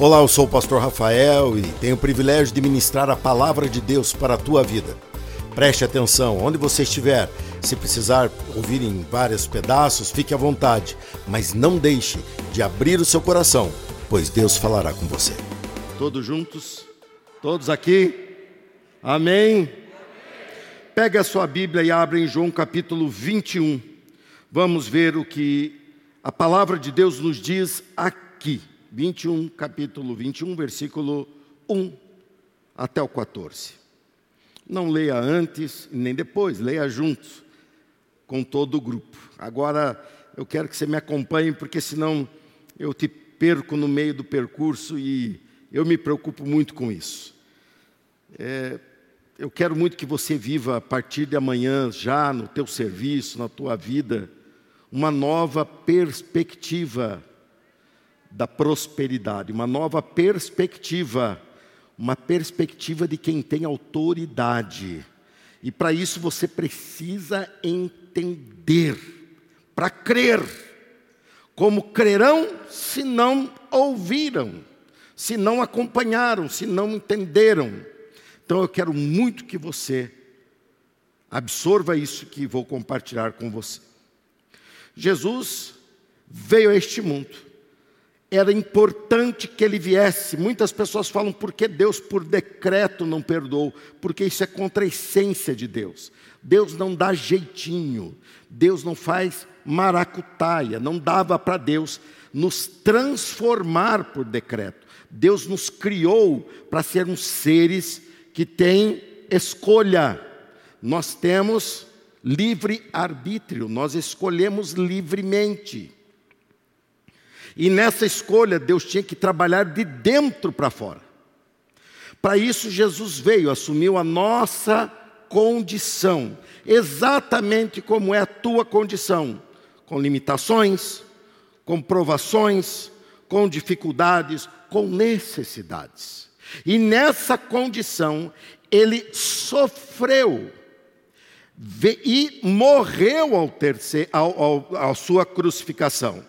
Olá, eu sou o pastor Rafael e tenho o privilégio de ministrar a palavra de Deus para a tua vida. Preste atenção, onde você estiver, se precisar ouvir em vários pedaços, fique à vontade, mas não deixe de abrir o seu coração, pois Deus falará com você. Todos juntos? Todos aqui? Amém? Pega a sua Bíblia e abre em João capítulo 21. Vamos ver o que a palavra de Deus nos diz aqui. 21, capítulo 21, versículo 1 até o 14. Não leia antes nem depois, leia juntos com todo o grupo. Agora eu quero que você me acompanhe, porque senão eu te perco no meio do percurso e eu me preocupo muito com isso. É, eu quero muito que você viva a partir de amanhã, já no teu serviço, na tua vida, uma nova perspectiva da prosperidade, uma nova perspectiva, uma perspectiva de quem tem autoridade. E para isso você precisa entender, para crer. Como crerão se não ouviram, se não acompanharam, se não entenderam. Então eu quero muito que você absorva isso que vou compartilhar com você. Jesus veio a este mundo era importante que ele viesse. Muitas pessoas falam, por que Deus por decreto não perdoou? Porque isso é contra a essência de Deus. Deus não dá jeitinho, Deus não faz maracutaia, não dava para Deus nos transformar por decreto. Deus nos criou para sermos seres que têm escolha. Nós temos livre arbítrio, nós escolhemos livremente. E nessa escolha, Deus tinha que trabalhar de dentro para fora. Para isso, Jesus veio, assumiu a nossa condição, exatamente como é a tua condição, com limitações, com provações, com dificuldades, com necessidades. E nessa condição, ele sofreu e morreu ao terceiro, ao, ao, à sua crucificação.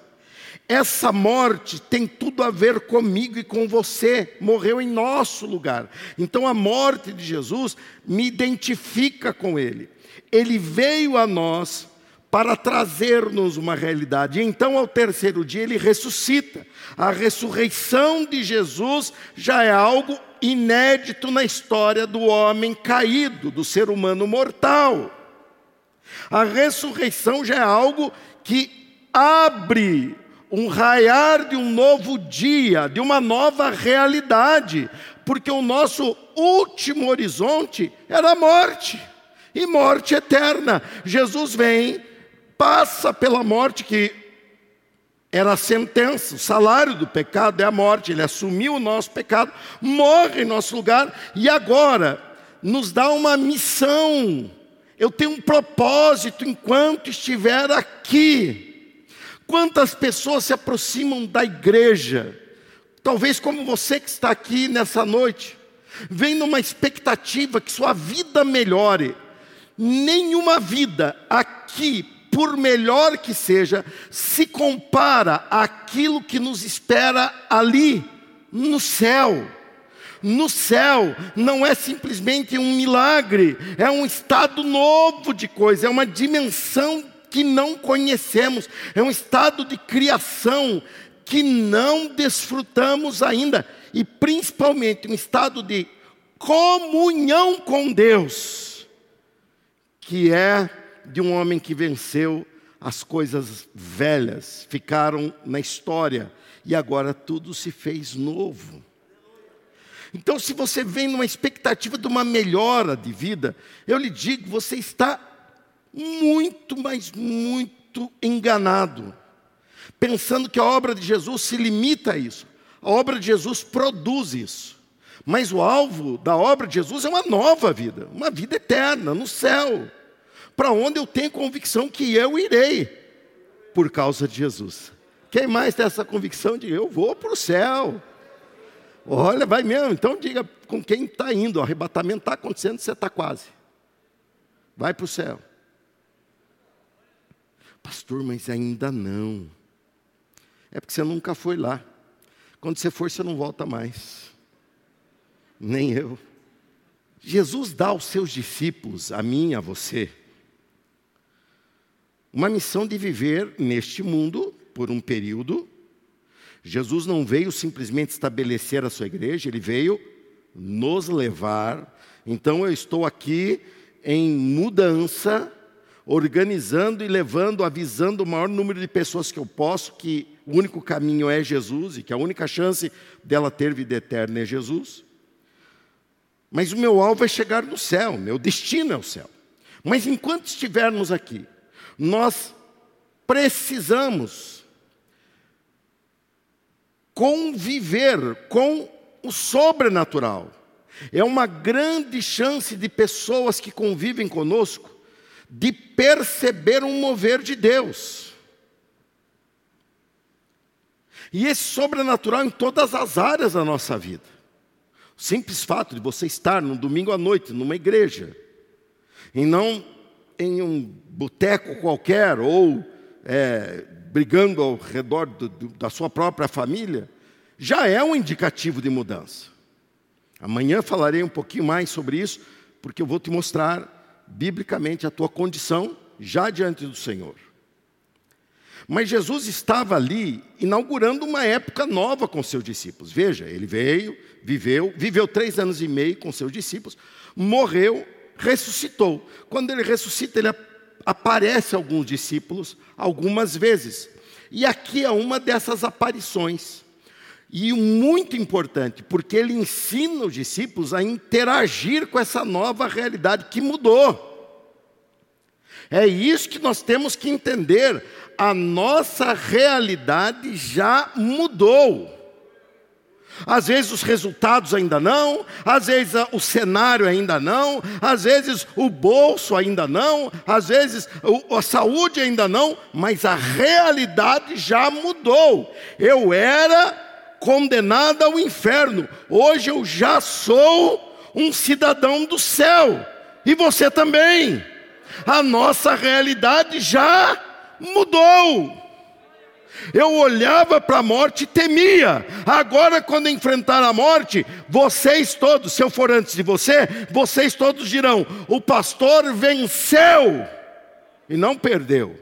Essa morte tem tudo a ver comigo e com você, morreu em nosso lugar. Então a morte de Jesus me identifica com Ele. Ele veio a nós para trazer-nos uma realidade. E então, ao terceiro dia, ele ressuscita. A ressurreição de Jesus já é algo inédito na história do homem caído, do ser humano mortal. A ressurreição já é algo que abre um raiar de um novo dia, de uma nova realidade, porque o nosso último horizonte era a morte, e morte eterna. Jesus vem, passa pela morte que era a sentença, o salário do pecado é a morte, ele assumiu o nosso pecado, morre em nosso lugar e agora nos dá uma missão. Eu tenho um propósito enquanto estiver aqui. Quantas pessoas se aproximam da igreja, talvez como você que está aqui nessa noite, vem numa expectativa que sua vida melhore. Nenhuma vida aqui, por melhor que seja, se compara àquilo que nos espera ali, no céu. No céu não é simplesmente um milagre, é um estado novo de coisa, é uma dimensão que não conhecemos, é um estado de criação que não desfrutamos ainda, e principalmente um estado de comunhão com Deus, que é de um homem que venceu as coisas velhas, ficaram na história, e agora tudo se fez novo. Então, se você vem numa expectativa de uma melhora de vida, eu lhe digo, você está muito, mas muito enganado, pensando que a obra de Jesus se limita a isso. A obra de Jesus produz isso. Mas o alvo da obra de Jesus é uma nova vida, uma vida eterna no céu, para onde eu tenho convicção que eu irei por causa de Jesus. Quem mais tem essa convicção de eu vou para o céu? Olha, vai mesmo. Então diga com quem está indo. O arrebatamento está acontecendo, você está quase. Vai para o céu. Pastor, mas ainda não. É porque você nunca foi lá. Quando você for, você não volta mais. Nem eu. Jesus dá aos seus discípulos, a mim, a você, uma missão de viver neste mundo por um período. Jesus não veio simplesmente estabelecer a sua igreja, ele veio nos levar. Então eu estou aqui em mudança, organizando e levando, avisando o maior número de pessoas que eu posso que o único caminho é Jesus e que a única chance dela ter vida eterna é Jesus. Mas o meu alvo é chegar no céu, meu destino é o céu. Mas enquanto estivermos aqui, nós precisamos conviver com o sobrenatural. É uma grande chance de pessoas que convivem conosco de perceber um mover de Deus. E esse sobrenatural em todas as áreas da nossa vida. O simples fato de você estar no domingo à noite numa igreja, e não em um boteco qualquer, ou é, brigando ao redor do, do, da sua própria família, já é um indicativo de mudança. Amanhã falarei um pouquinho mais sobre isso, porque eu vou te mostrar biblicamente a tua condição já diante do Senhor. Mas Jesus estava ali inaugurando uma época nova com seus discípulos. Veja, ele veio, viveu, viveu três anos e meio com seus discípulos, morreu, ressuscitou. Quando ele ressuscita, ele aparece a alguns discípulos algumas vezes. E aqui é uma dessas aparições. E muito importante, porque ele ensina os discípulos a interagir com essa nova realidade que mudou. É isso que nós temos que entender. A nossa realidade já mudou. Às vezes os resultados ainda não, às vezes o cenário ainda não, às vezes o bolso ainda não, às vezes a saúde ainda não, mas a realidade já mudou. Eu era condenada ao inferno. Hoje eu já sou um cidadão do céu. E você também. A nossa realidade já mudou. Eu olhava para a morte e temia. Agora, quando enfrentar a morte, vocês todos, se eu for antes de você, vocês todos dirão: o pastor venceu e não perdeu.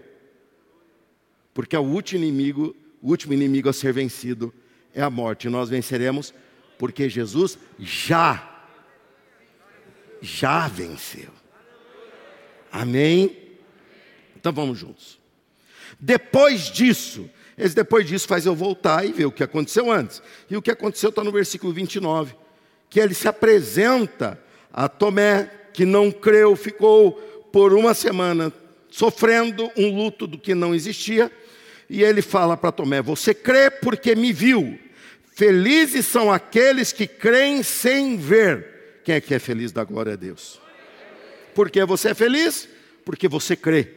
Porque é o último inimigo, o último inimigo a ser vencido é a morte. Nós venceremos porque Jesus já, já venceu. Amém? Então vamos juntos. Depois disso, esse depois disso faz eu voltar e ver o que aconteceu antes. E o que aconteceu está no versículo 29, que ele se apresenta a Tomé, que não creu, ficou por uma semana sofrendo um luto do que não existia, e ele fala para Tomé: Você crê porque me viu. Felizes são aqueles que creem sem ver. Quem é que é feliz da glória a Deus? Por que você é feliz? Porque você crê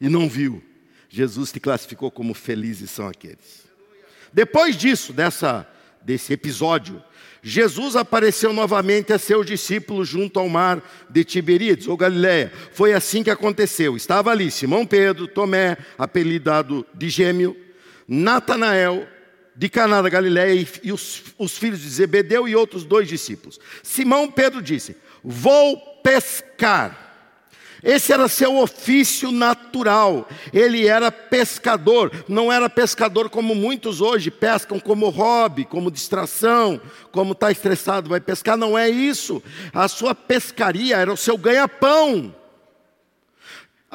e não viu. Jesus te classificou como felizes são aqueles. Depois disso, dessa, desse episódio, Jesus apareceu novamente a seus discípulos junto ao mar de Tiberíades, ou Galiléia. Foi assim que aconteceu. Estava ali Simão Pedro, Tomé, apelidado de Gêmeo, Natanael, de Caná da Galiléia e os, os filhos de Zebedeu e outros dois discípulos. Simão Pedro disse: Vou pescar. Esse era seu ofício natural. Ele era pescador. Não era pescador como muitos hoje pescam como hobby, como distração, como está estressado vai pescar. Não é isso. A sua pescaria era o seu ganha-pão.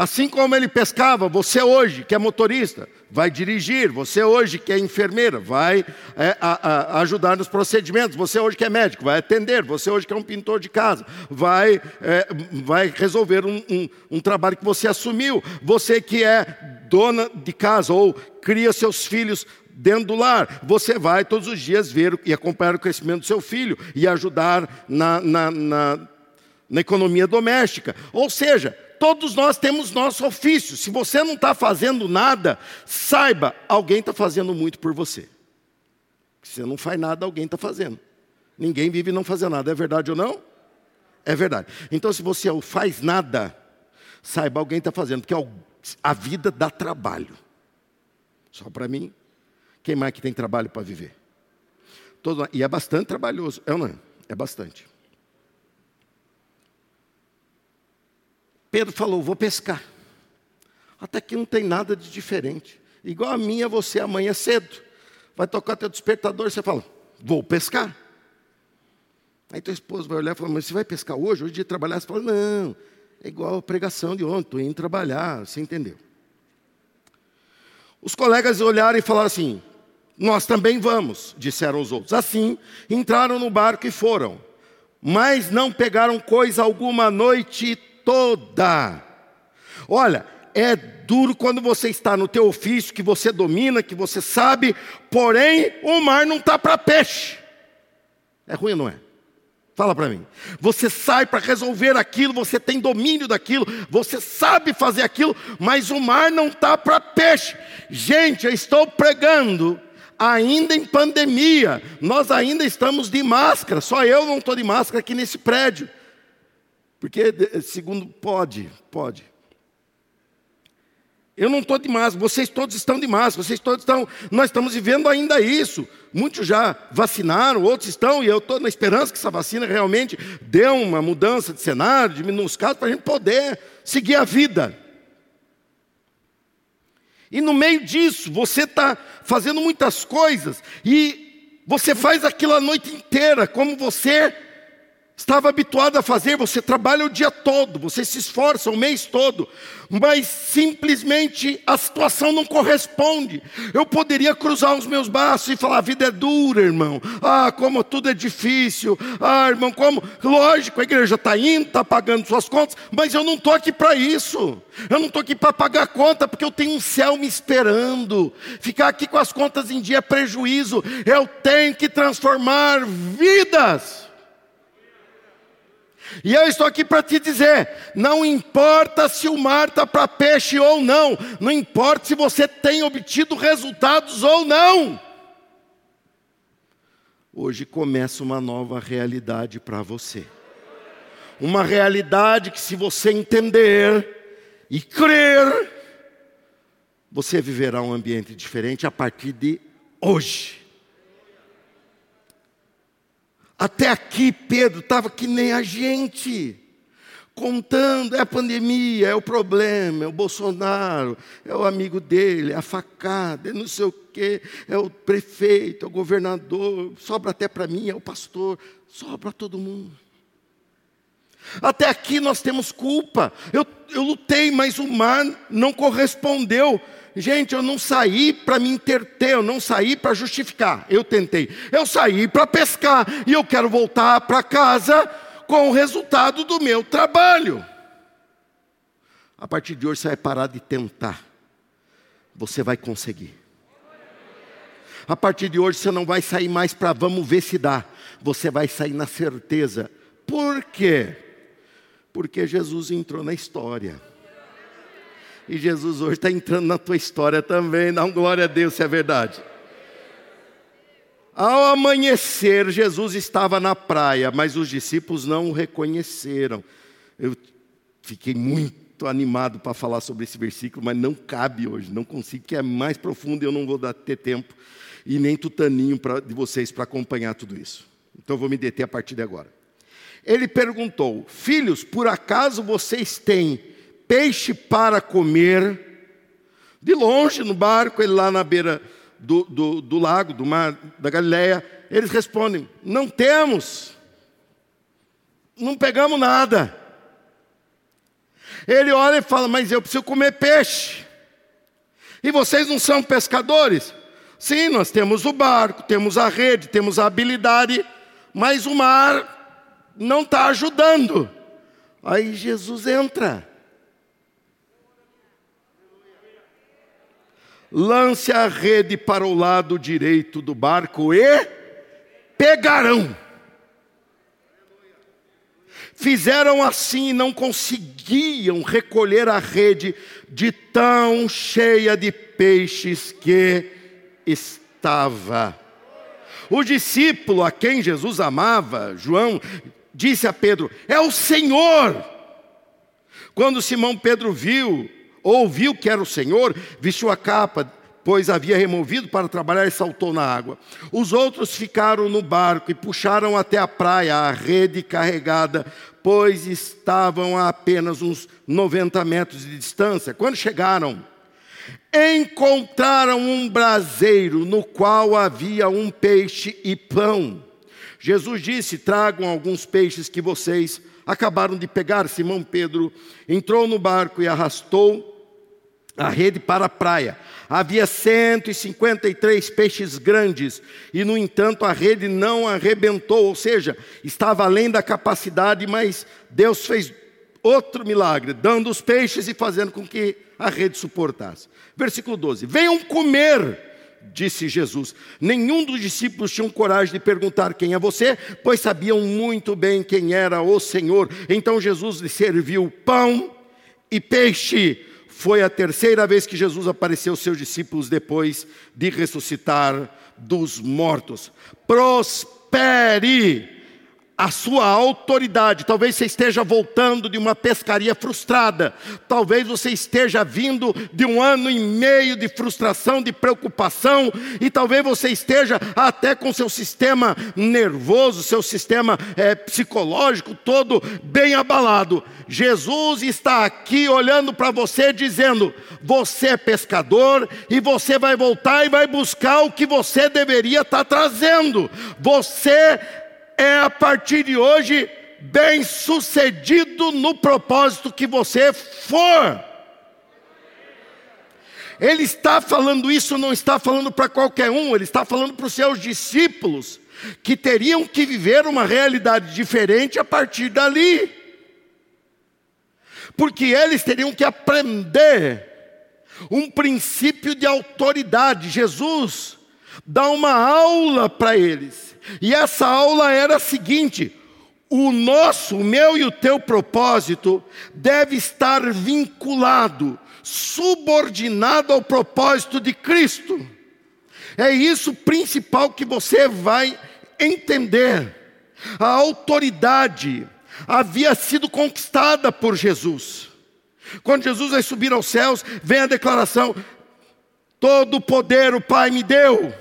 Assim como ele pescava, você hoje que é motorista, vai dirigir, você hoje que é enfermeira, vai é, a, a ajudar nos procedimentos, você hoje que é médico, vai atender, você hoje que é um pintor de casa, vai, é, vai resolver um, um, um trabalho que você assumiu, você que é dona de casa ou cria seus filhos dentro do lar. Você vai todos os dias ver e acompanhar o crescimento do seu filho e ajudar na, na, na, na economia doméstica. Ou seja, todos nós temos nosso ofício. Se você não está fazendo nada, saiba, alguém está fazendo muito por você. Se você não faz nada, alguém está fazendo. Ninguém vive não fazer nada, é verdade ou não? É verdade. Então, se você não faz nada, saiba, alguém está fazendo, porque a vida dá trabalho. Só para mim, quem mais que tem trabalho para viver? Todo, e é bastante trabalhoso, é ou não é? É bastante. Pedro falou: Vou pescar. Até que não tem nada de diferente. Igual a minha, você amanhã cedo. Vai tocar teu despertador e você fala: Vou pescar. Aí tua esposa vai olhar e falar: Mas você vai pescar hoje? Hoje de trabalhar? Você fala: Não, é igual a pregação de ontem, estou indo trabalhar. Você entendeu? Os colegas olharam e falaram assim: Nós também vamos, disseram os outros. Assim, entraram no barco e foram. Mas não pegaram coisa alguma a noite toda. Olha, é duro quando você está no teu ofício, que você domina, que você sabe, porém o mar não está para peixe. É ruim não é? Fala para mim. Você sai para resolver aquilo, você tem domínio daquilo, você sabe fazer aquilo, mas o mar não está para peixe. Gente, eu estou pregando ainda em pandemia, nós ainda estamos de máscara, só eu não estou de máscara aqui nesse prédio. Porque, segundo, pode, pode. Eu não estou de máscara, vocês todos estão de máscara, vocês todos estão. Nós estamos vivendo ainda isso. Muitos já vacinaram, outros estão, e eu estou na esperança que essa vacina realmente dê uma mudança de cenário, diminua os casos, para a gente poder seguir a vida. E no meio disso, você está fazendo muitas coisas, e você faz aquilo a noite inteira, como você estava habituado a fazer, você trabalha o dia todo, você se esforça o mês todo, mas simplesmente a situação não corresponde. Eu poderia cruzar os meus braços e falar: a vida é dura, irmão. Ah, como tudo é difícil. Ah, irmão, como. Lógico, a igreja está indo, está pagando suas contas, mas eu não estou aqui para isso. Eu não estou aqui para pagar conta, porque eu tenho um céu me esperando. Ficar aqui com as contas em dia é prejuízo. Eu tenho que transformar vidas. E eu estou aqui para te dizer: não importa se o mar está para peixe ou não, não importa se você tem obtido resultados ou não. Hoje começa uma nova realidade para você. Uma realidade que, se você entender e crer, você viverá um ambiente diferente a partir de hoje. Até aqui, Pedro estava que nem a gente, contando: é a pandemia, é o problema, é o Bolsonaro, é o amigo dele, é a facada, é não sei o quê, é o prefeito, é o governador, sobra até para mim, é o pastor, sobra todo mundo. Até aqui nós temos culpa. Eu, eu lutei, mas o mar não correspondeu. Gente, eu não saí para me interter, eu não saí para justificar. Eu tentei. Eu saí para pescar e eu quero voltar para casa com o resultado do meu trabalho. A partir de hoje você vai parar de tentar. Você vai conseguir. A partir de hoje você não vai sair mais para vamos ver se dá. Você vai sair na certeza. Por quê? Porque Jesus entrou na história. E Jesus hoje está entrando na tua história também. Dá um glória a Deus se é verdade. Ao amanhecer, Jesus estava na praia, mas os discípulos não o reconheceram. Eu fiquei muito animado para falar sobre esse versículo, mas não cabe hoje, não consigo, que é mais profundo e eu não vou dar, ter tempo, e nem tutaninho pra, de vocês para acompanhar tudo isso. Então vou me deter a partir de agora. Ele perguntou: Filhos, por acaso vocês têm peixe para comer. De longe, no barco, ele lá na beira do, do, do lago, do mar da Galileia, eles respondem: Não temos, não pegamos nada. Ele olha e fala: Mas eu preciso comer peixe. E vocês não são pescadores? Sim, nós temos o barco, temos a rede, temos a habilidade, mas o mar não está ajudando. Aí Jesus entra. Lance a rede para o lado direito do barco e pegarão. Fizeram assim e não conseguiam recolher a rede de tão cheia de peixes que estava. O discípulo a quem Jesus amava, João, disse a Pedro: É o Senhor. Quando Simão Pedro viu ouviu que era o Senhor, vestiu a capa, pois havia removido para trabalhar e saltou na água. Os outros ficaram no barco e puxaram até a praia a rede carregada, pois estavam a apenas uns 90 metros de distância. Quando chegaram, encontraram um braseiro no qual havia um peixe e pão. Jesus disse: Tragam alguns peixes que vocês acabaram de pegar. Simão Pedro entrou no barco e arrastou a rede para a praia. Havia 153 peixes grandes e, no entanto, a rede não arrebentou, ou seja, estava além da capacidade, mas Deus fez outro milagre, dando os peixes e fazendo com que a rede suportasse. Versículo 12: Venham comer, disse Jesus. Nenhum dos discípulos tinham coragem de perguntar quem é você, pois sabiam muito bem quem era o Senhor. Então Jesus lhe serviu pão e peixe. Foi a terceira vez que Jesus apareceu aos seus discípulos depois de ressuscitar dos mortos. Prospere a sua autoridade. Talvez você esteja voltando de uma pescaria frustrada. Talvez você esteja vindo de um ano e meio de frustração, de preocupação. E talvez você esteja até com seu sistema nervoso, seu sistema é, psicológico todo bem abalado. Jesus está aqui olhando para você, dizendo: Você é pescador e você vai voltar e vai buscar o que você deveria estar trazendo. Você é a partir de hoje bem sucedido no propósito que você for. Ele está falando isso, não está falando para qualquer um, ele está falando para os seus discípulos, que teriam que viver uma realidade diferente a partir dali. Porque eles teriam que aprender um princípio de autoridade. Jesus dá uma aula para eles. E essa aula era a seguinte: o nosso, o meu e o teu propósito deve estar vinculado, subordinado ao propósito de Cristo. É isso principal que você vai entender. A autoridade havia sido conquistada por Jesus. Quando Jesus vai subir aos céus, vem a declaração: Todo o poder o Pai me deu.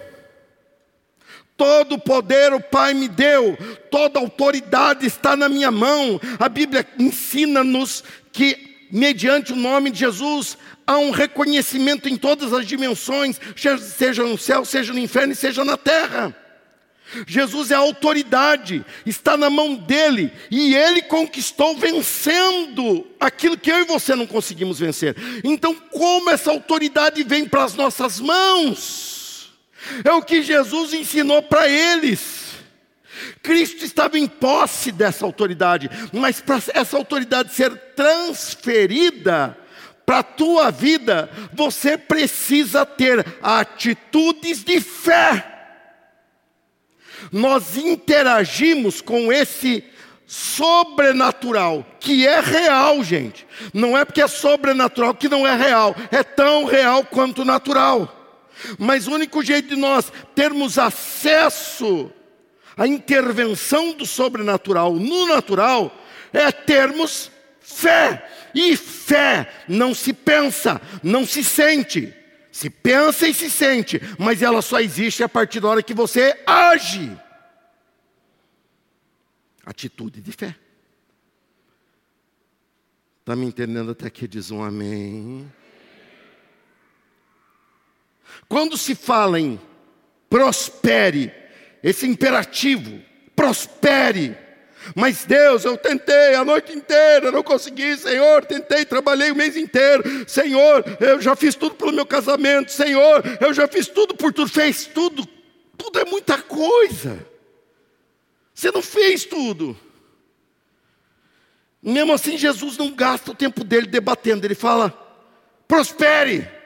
Todo poder o Pai me deu, toda autoridade está na minha mão. A Bíblia ensina-nos que, mediante o nome de Jesus, há um reconhecimento em todas as dimensões, seja no céu, seja no inferno, seja na terra. Jesus é a autoridade, está na mão dele, e ele conquistou vencendo aquilo que eu e você não conseguimos vencer. Então, como essa autoridade vem para as nossas mãos? É o que Jesus ensinou para eles. Cristo estava em posse dessa autoridade, mas para essa autoridade ser transferida para a tua vida, você precisa ter atitudes de fé. Nós interagimos com esse sobrenatural, que é real, gente. Não é porque é sobrenatural que não é real, é tão real quanto natural. Mas o único jeito de nós termos acesso à intervenção do sobrenatural no natural é termos fé. E fé não se pensa, não se sente. Se pensa e se sente, mas ela só existe a partir da hora que você age. Atitude de fé. Está me entendendo até que diz um amém? Quando se fala em prospere, esse imperativo, prospere. Mas Deus, eu tentei a noite inteira, não consegui, Senhor, tentei, trabalhei o mês inteiro, Senhor, eu já fiz tudo pelo meu casamento, Senhor, eu já fiz tudo por tudo, fez tudo, tudo é muita coisa. Você não fez tudo. Mesmo assim, Jesus não gasta o tempo dele debatendo, ele fala: prospere.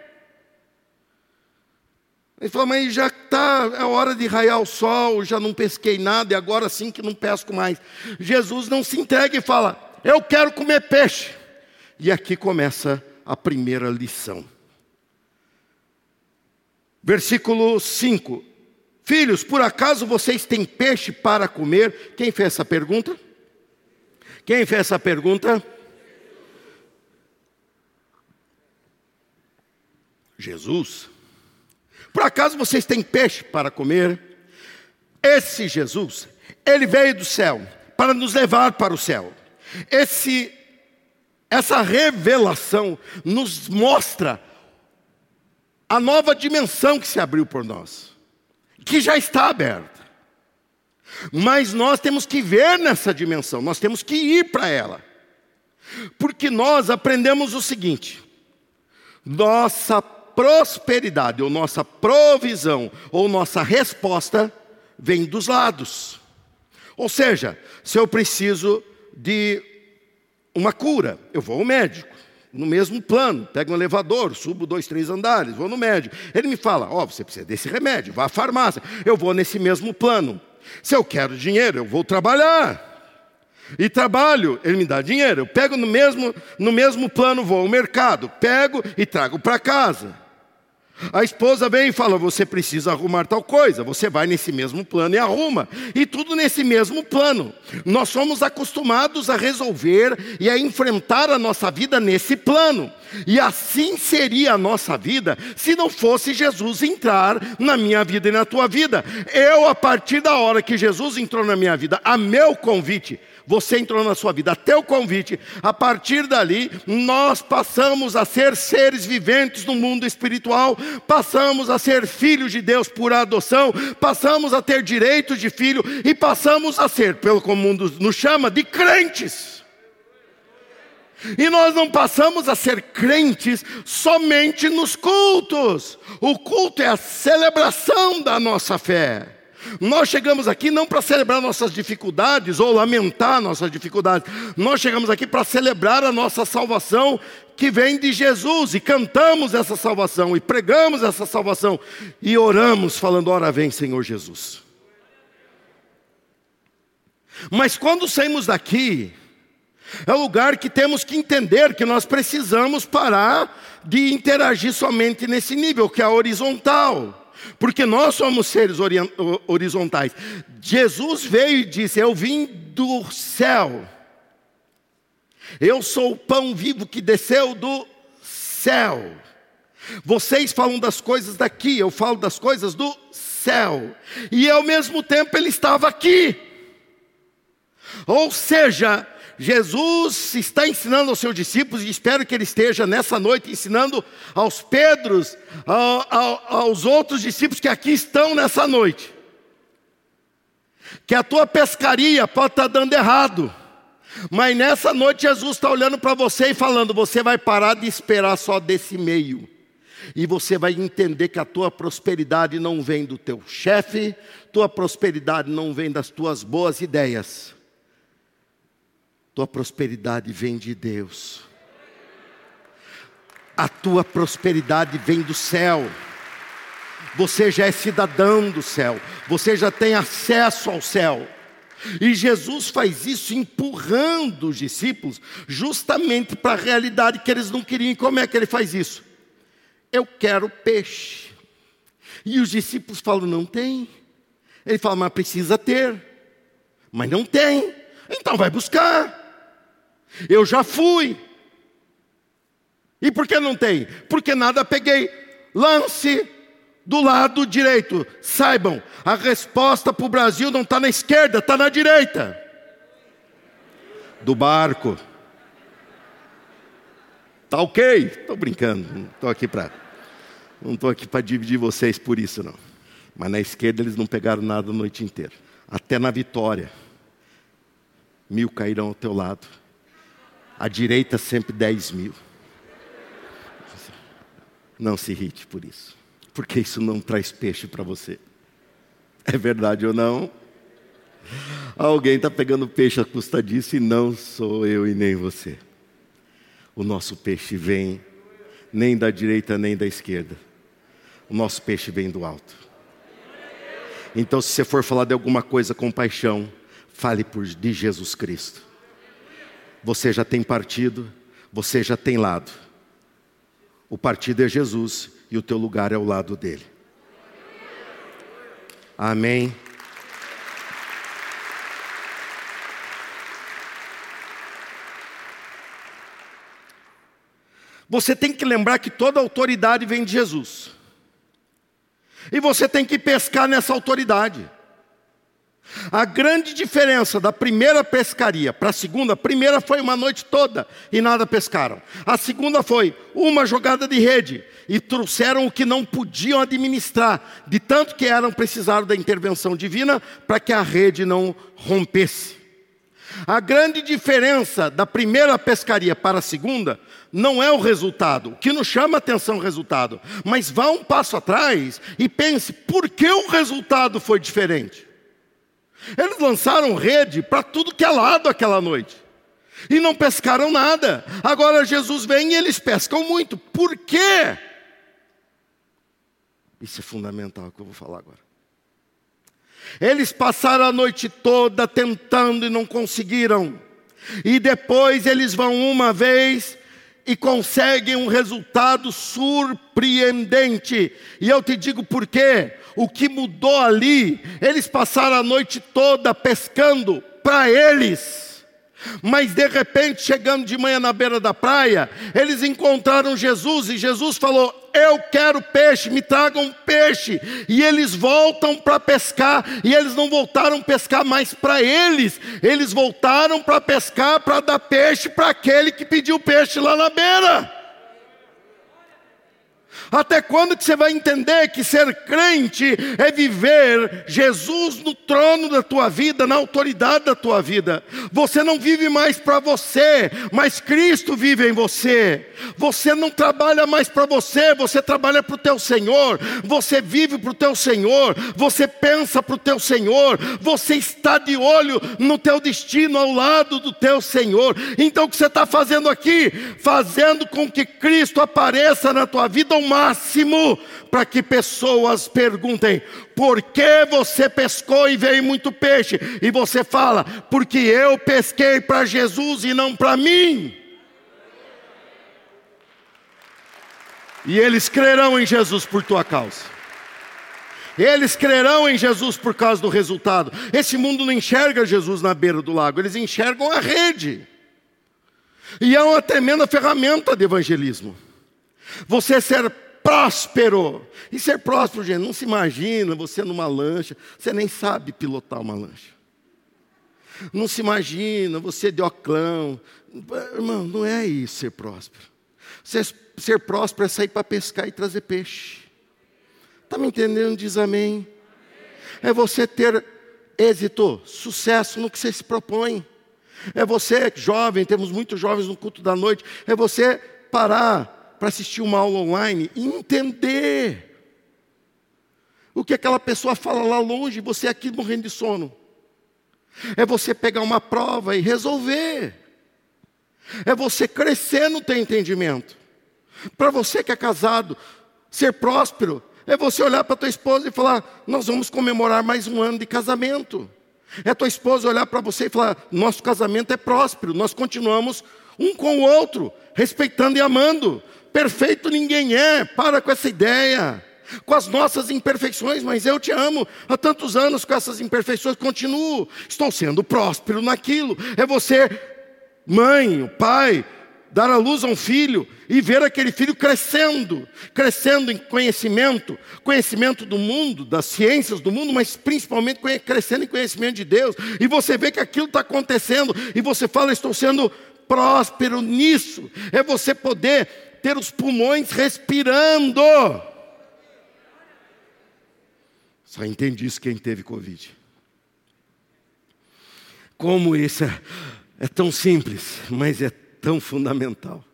Ele falou, mas já está, é hora de raiar o sol, já não pesquei nada e agora sim que não pesco mais. Jesus não se entrega e fala, eu quero comer peixe. E aqui começa a primeira lição. Versículo 5. Filhos, por acaso vocês têm peixe para comer? Quem fez essa pergunta? Quem fez essa pergunta? Jesus. Por acaso vocês têm peixe para comer? Esse Jesus, ele veio do céu para nos levar para o céu. Esse essa revelação nos mostra a nova dimensão que se abriu por nós, que já está aberta. Mas nós temos que ver nessa dimensão, nós temos que ir para ela. Porque nós aprendemos o seguinte: nossa prosperidade, ou nossa provisão, ou nossa resposta vem dos lados. Ou seja, se eu preciso de uma cura, eu vou ao médico. No mesmo plano, pego um elevador, subo dois, três andares, vou no médico. Ele me fala: Ó, oh, você precisa desse remédio, vá à farmácia. Eu vou nesse mesmo plano. Se eu quero dinheiro, eu vou trabalhar. E trabalho, ele me dá dinheiro. Eu pego no mesmo, no mesmo plano, vou ao mercado, pego e trago para casa. A esposa vem e fala: Você precisa arrumar tal coisa. Você vai nesse mesmo plano e arruma. E tudo nesse mesmo plano. Nós somos acostumados a resolver e a enfrentar a nossa vida nesse plano. E assim seria a nossa vida se não fosse Jesus entrar na minha vida e na tua vida. Eu, a partir da hora que Jesus entrou na minha vida, a meu convite, você entrou na sua vida, até o convite, a partir dali, nós passamos a ser seres viventes no mundo espiritual, passamos a ser filhos de Deus por adoção, passamos a ter direitos de filho e passamos a ser, pelo que o mundo nos chama, de crentes. E nós não passamos a ser crentes somente nos cultos. O culto é a celebração da nossa fé. Nós chegamos aqui não para celebrar nossas dificuldades ou lamentar nossas dificuldades, nós chegamos aqui para celebrar a nossa salvação que vem de Jesus e cantamos essa salvação e pregamos essa salvação e oramos falando: Ora vem, Senhor Jesus. Mas quando saímos daqui, é o lugar que temos que entender que nós precisamos parar de interagir somente nesse nível, que é horizontal. Porque nós somos seres horizontais. Jesus veio e disse: Eu vim do céu. Eu sou o pão vivo que desceu do céu. Vocês falam das coisas daqui, eu falo das coisas do céu. E ao mesmo tempo ele estava aqui. Ou seja, Jesus está ensinando aos seus discípulos, e espero que ele esteja nessa noite ensinando aos Pedros, aos outros discípulos que aqui estão nessa noite. Que a tua pescaria pode estar dando errado, mas nessa noite Jesus está olhando para você e falando: você vai parar de esperar só desse meio. E você vai entender que a tua prosperidade não vem do teu chefe, tua prosperidade não vem das tuas boas ideias, tua prosperidade vem de Deus. A tua prosperidade vem do céu. Você já é cidadão do céu. Você já tem acesso ao céu. E Jesus faz isso empurrando os discípulos justamente para a realidade que eles não queriam. E como é que ele faz isso? Eu quero peixe. E os discípulos falam: não tem. Ele fala: mas precisa ter. Mas não tem. Então vai buscar. Eu já fui. E por que não tem? Porque nada peguei. Lance do lado direito. Saibam, a resposta para o Brasil não está na esquerda, está na direita. Do barco. Tá ok? Estou brincando, não estou aqui para. Não estou aqui para dividir vocês por isso, não. Mas na esquerda eles não pegaram nada a noite inteira. Até na vitória. Mil cairão ao teu lado à direita sempre 10 mil. Não se irrite por isso, porque isso não traz peixe para você. É verdade ou não? Alguém está pegando peixe à custa disso e não sou eu e nem você. O nosso peixe vem nem da direita nem da esquerda. O nosso peixe vem do alto. Então, se você for falar de alguma coisa com paixão, fale por de Jesus Cristo. Você já tem partido, você já tem lado. O partido é Jesus e o teu lugar é ao lado dele. Amém. Você tem que lembrar que toda autoridade vem de Jesus. E você tem que pescar nessa autoridade. A grande diferença da primeira pescaria para a segunda, a primeira foi uma noite toda e nada pescaram. A segunda foi uma jogada de rede e trouxeram o que não podiam administrar, de tanto que eram precisaram da intervenção divina para que a rede não rompesse. A grande diferença da primeira pescaria para a segunda não é o resultado, o que nos chama atenção é o resultado, mas vá um passo atrás e pense por que o resultado foi diferente. Eles lançaram rede para tudo que é lado aquela noite. E não pescaram nada. Agora Jesus vem e eles pescam muito. Por quê? Isso é fundamental que eu vou falar agora. Eles passaram a noite toda tentando e não conseguiram. E depois eles vão uma vez e conseguem um resultado surpreendente. E eu te digo por quê. O que mudou ali, eles passaram a noite toda pescando para eles. Mas de repente, chegando de manhã na beira da praia, eles encontraram Jesus e Jesus falou: Eu quero peixe, me tragam peixe. E eles voltam para pescar, e eles não voltaram pescar mais para eles, eles voltaram para pescar para dar peixe para aquele que pediu peixe lá na beira. Até quando que você vai entender que ser crente é viver Jesus no trono da tua vida, na autoridade da tua vida? Você não vive mais para você, mas Cristo vive em você. Você não trabalha mais para você, você trabalha para o teu Senhor. Você vive para o teu Senhor, você pensa para o teu Senhor, você está de olho no teu destino ao lado do teu Senhor. Então o que você está fazendo aqui? Fazendo com que Cristo apareça na tua vida máximo para que pessoas perguntem: por que você pescou e veio muito peixe? E você fala: porque eu pesquei para Jesus e não para mim. E eles crerão em Jesus por tua causa. Eles crerão em Jesus por causa do resultado. Esse mundo não enxerga Jesus na beira do lago, eles enxergam a rede. E é uma tremenda ferramenta de evangelismo. Você ser próspero. E ser próspero, gente, não se imagina você numa lancha, você nem sabe pilotar uma lancha. Não se imagina você de oclão. Irmão, não é isso ser próspero. Ser, ser próspero é sair para pescar e trazer peixe. Está me entendendo? Diz amém. É você ter êxito, sucesso no que você se propõe. É você, jovem, temos muitos jovens no culto da noite, é você parar para assistir uma aula online e entender o que aquela pessoa fala lá longe, você aqui morrendo de sono. É você pegar uma prova e resolver. É você crescer no teu entendimento. Para você que é casado, ser próspero é você olhar para tua esposa e falar: "Nós vamos comemorar mais um ano de casamento". É tua esposa olhar para você e falar: "Nosso casamento é próspero, nós continuamos um com o outro, respeitando e amando. Perfeito ninguém é, para com essa ideia. Com as nossas imperfeições, mas eu te amo. Há tantos anos com essas imperfeições, continuo. Estou sendo próspero naquilo. É você, mãe, pai, dar à luz a um filho e ver aquele filho crescendo, crescendo em conhecimento, conhecimento do mundo, das ciências do mundo, mas principalmente crescendo em conhecimento de Deus. E você vê que aquilo está acontecendo e você fala: Estou sendo próspero nisso. É você poder ter os pulmões respirando. Só entende isso quem teve Covid. Como isso é, é tão simples, mas é tão fundamental.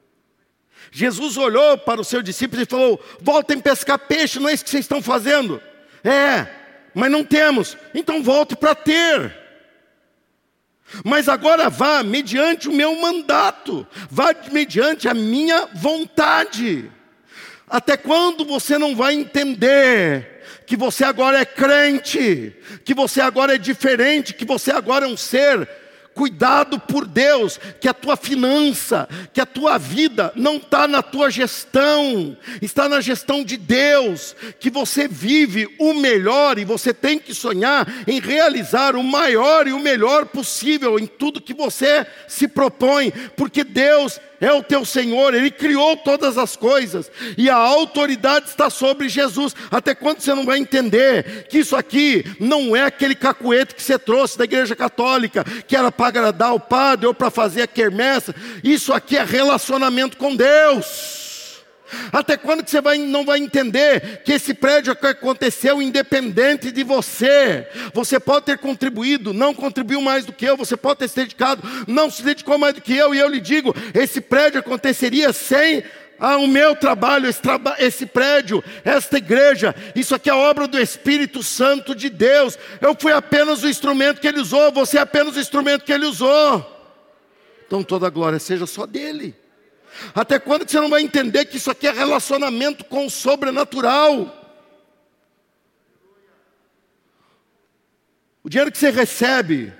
Jesus olhou para os seus discípulos e falou: Voltem pescar peixe, não é isso que vocês estão fazendo? É, mas não temos, então volte para ter. Mas agora vá mediante o meu mandato, vá mediante a minha vontade. Até quando você não vai entender que você agora é crente, que você agora é diferente, que você agora é um ser cuidado por Deus, que a tua finança, que a tua vida não está na tua gestão, está na gestão de Deus, que você vive o melhor e você tem que sonhar em realizar o maior e o melhor possível em tudo que você se propõe, porque Deus é o teu Senhor, Ele criou todas as coisas, e a autoridade está sobre Jesus. Até quando você não vai entender que isso aqui não é aquele cacuete que você trouxe da igreja católica, que era para agradar o padre ou para fazer a quermessa, isso aqui é relacionamento com Deus. Até quando que você vai, não vai entender que esse prédio aconteceu independente de você? Você pode ter contribuído, não contribuiu mais do que eu, você pode ter se dedicado, não se dedicou mais do que eu, e eu lhe digo: esse prédio aconteceria sem ah, o meu trabalho, esse, traba esse, prédio, esta igreja, isso aqui é obra do Espírito Santo de Deus. Eu fui apenas o instrumento que ele usou, você é apenas o instrumento que ele usou. Então toda a glória seja só dele. Até quando você não vai entender que isso aqui é relacionamento com o sobrenatural? O dinheiro que você recebe,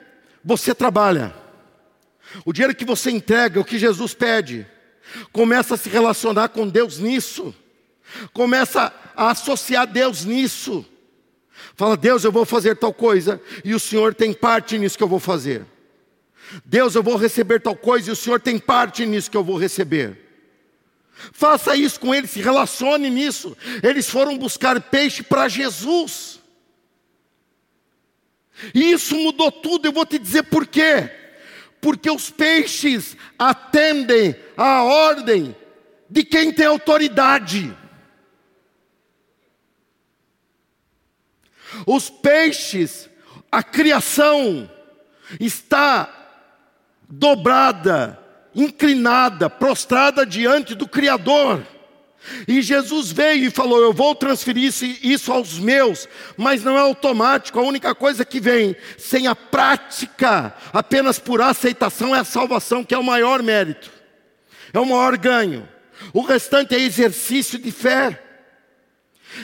você trabalha. O dinheiro que você entrega, o que Jesus pede, começa a se relacionar com Deus nisso. Começa a associar Deus nisso. Fala, Deus, eu vou fazer tal coisa, e o Senhor tem parte nisso que eu vou fazer. Deus, eu vou receber tal coisa e o Senhor tem parte nisso que eu vou receber. Faça isso com eles, se relacione nisso. Eles foram buscar peixe para Jesus. E isso mudou tudo, eu vou te dizer por quê. Porque os peixes atendem à ordem de quem tem autoridade. Os peixes, a criação, está dobrada, inclinada, prostrada diante do Criador. E Jesus veio e falou: Eu vou transferir isso, aos meus, mas não é automático. A única coisa que vem sem a prática, apenas por aceitação, é a salvação, que é o maior mérito, é o maior ganho. O restante é exercício de fé.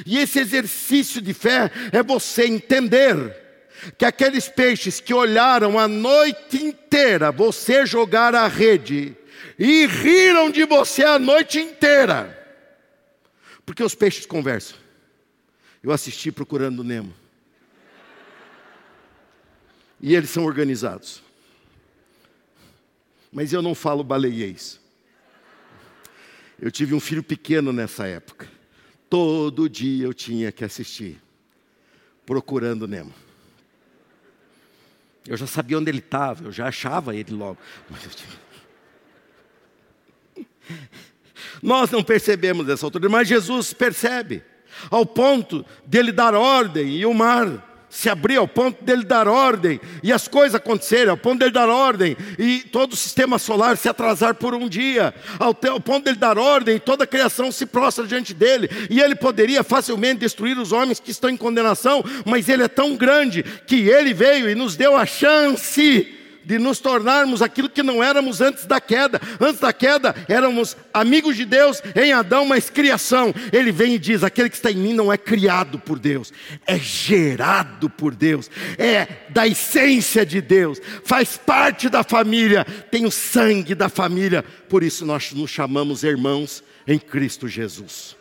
E esse exercício de fé é você entender que aqueles peixes que olharam a noite inteira você jogar a rede e riram de você a noite inteira, porque os peixes conversam. Eu assisti procurando Nemo. E eles são organizados. Mas eu não falo baleiês. Eu tive um filho pequeno nessa época. Todo dia eu tinha que assistir procurando Nemo. Eu já sabia onde ele estava, eu já achava ele logo. Nós não percebemos essa altura, mas Jesus percebe, ao ponto dele dar ordem e o mar se abrir ao ponto dele dar ordem e as coisas acontecerem, ao ponto dele dar ordem e todo o sistema solar se atrasar por um dia, ao, ao ponto dele dar ordem e toda a criação se prostra diante dele, e ele poderia facilmente destruir os homens que estão em condenação, mas ele é tão grande que ele veio e nos deu a chance de nos tornarmos aquilo que não éramos antes da queda. Antes da queda, éramos amigos de Deus em Adão, mas criação. Ele vem e diz: aquele que está em mim não é criado por Deus, é gerado por Deus, é da essência de Deus, faz parte da família, tem o sangue da família. Por isso nós nos chamamos irmãos em Cristo Jesus.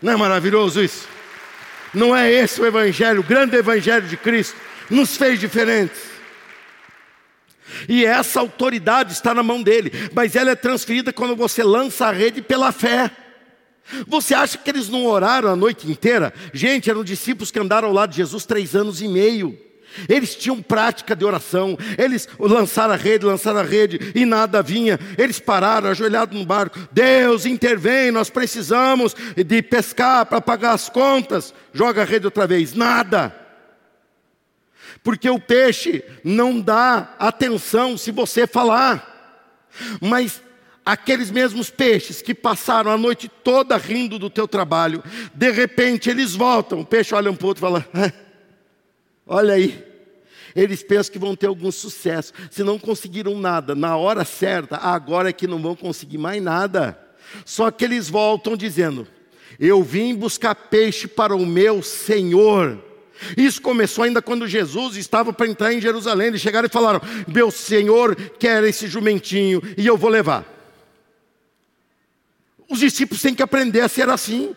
Não é maravilhoso isso? Não é esse o Evangelho, o grande Evangelho de Cristo, nos fez diferentes. E essa autoridade está na mão dele, mas ela é transferida quando você lança a rede pela fé. Você acha que eles não oraram a noite inteira? Gente, eram discípulos que andaram ao lado de Jesus três anos e meio. Eles tinham prática de oração, eles lançaram a rede, lançaram a rede e nada vinha. Eles pararam, ajoelhados no barco. Deus intervém, nós precisamos de pescar para pagar as contas. Joga a rede outra vez, nada. Porque o peixe não dá atenção se você falar. Mas aqueles mesmos peixes que passaram a noite toda rindo do teu trabalho, de repente eles voltam. O peixe olha um para o outro e fala: ah, Olha aí. Eles pensam que vão ter algum sucesso. Se não conseguiram nada na hora certa, agora é que não vão conseguir mais nada. Só que eles voltam dizendo: Eu vim buscar peixe para o meu Senhor. Isso começou ainda quando Jesus estava para entrar em Jerusalém. Eles chegaram e falaram: Meu Senhor quer esse jumentinho e eu vou levar. Os discípulos têm que aprender a ser assim.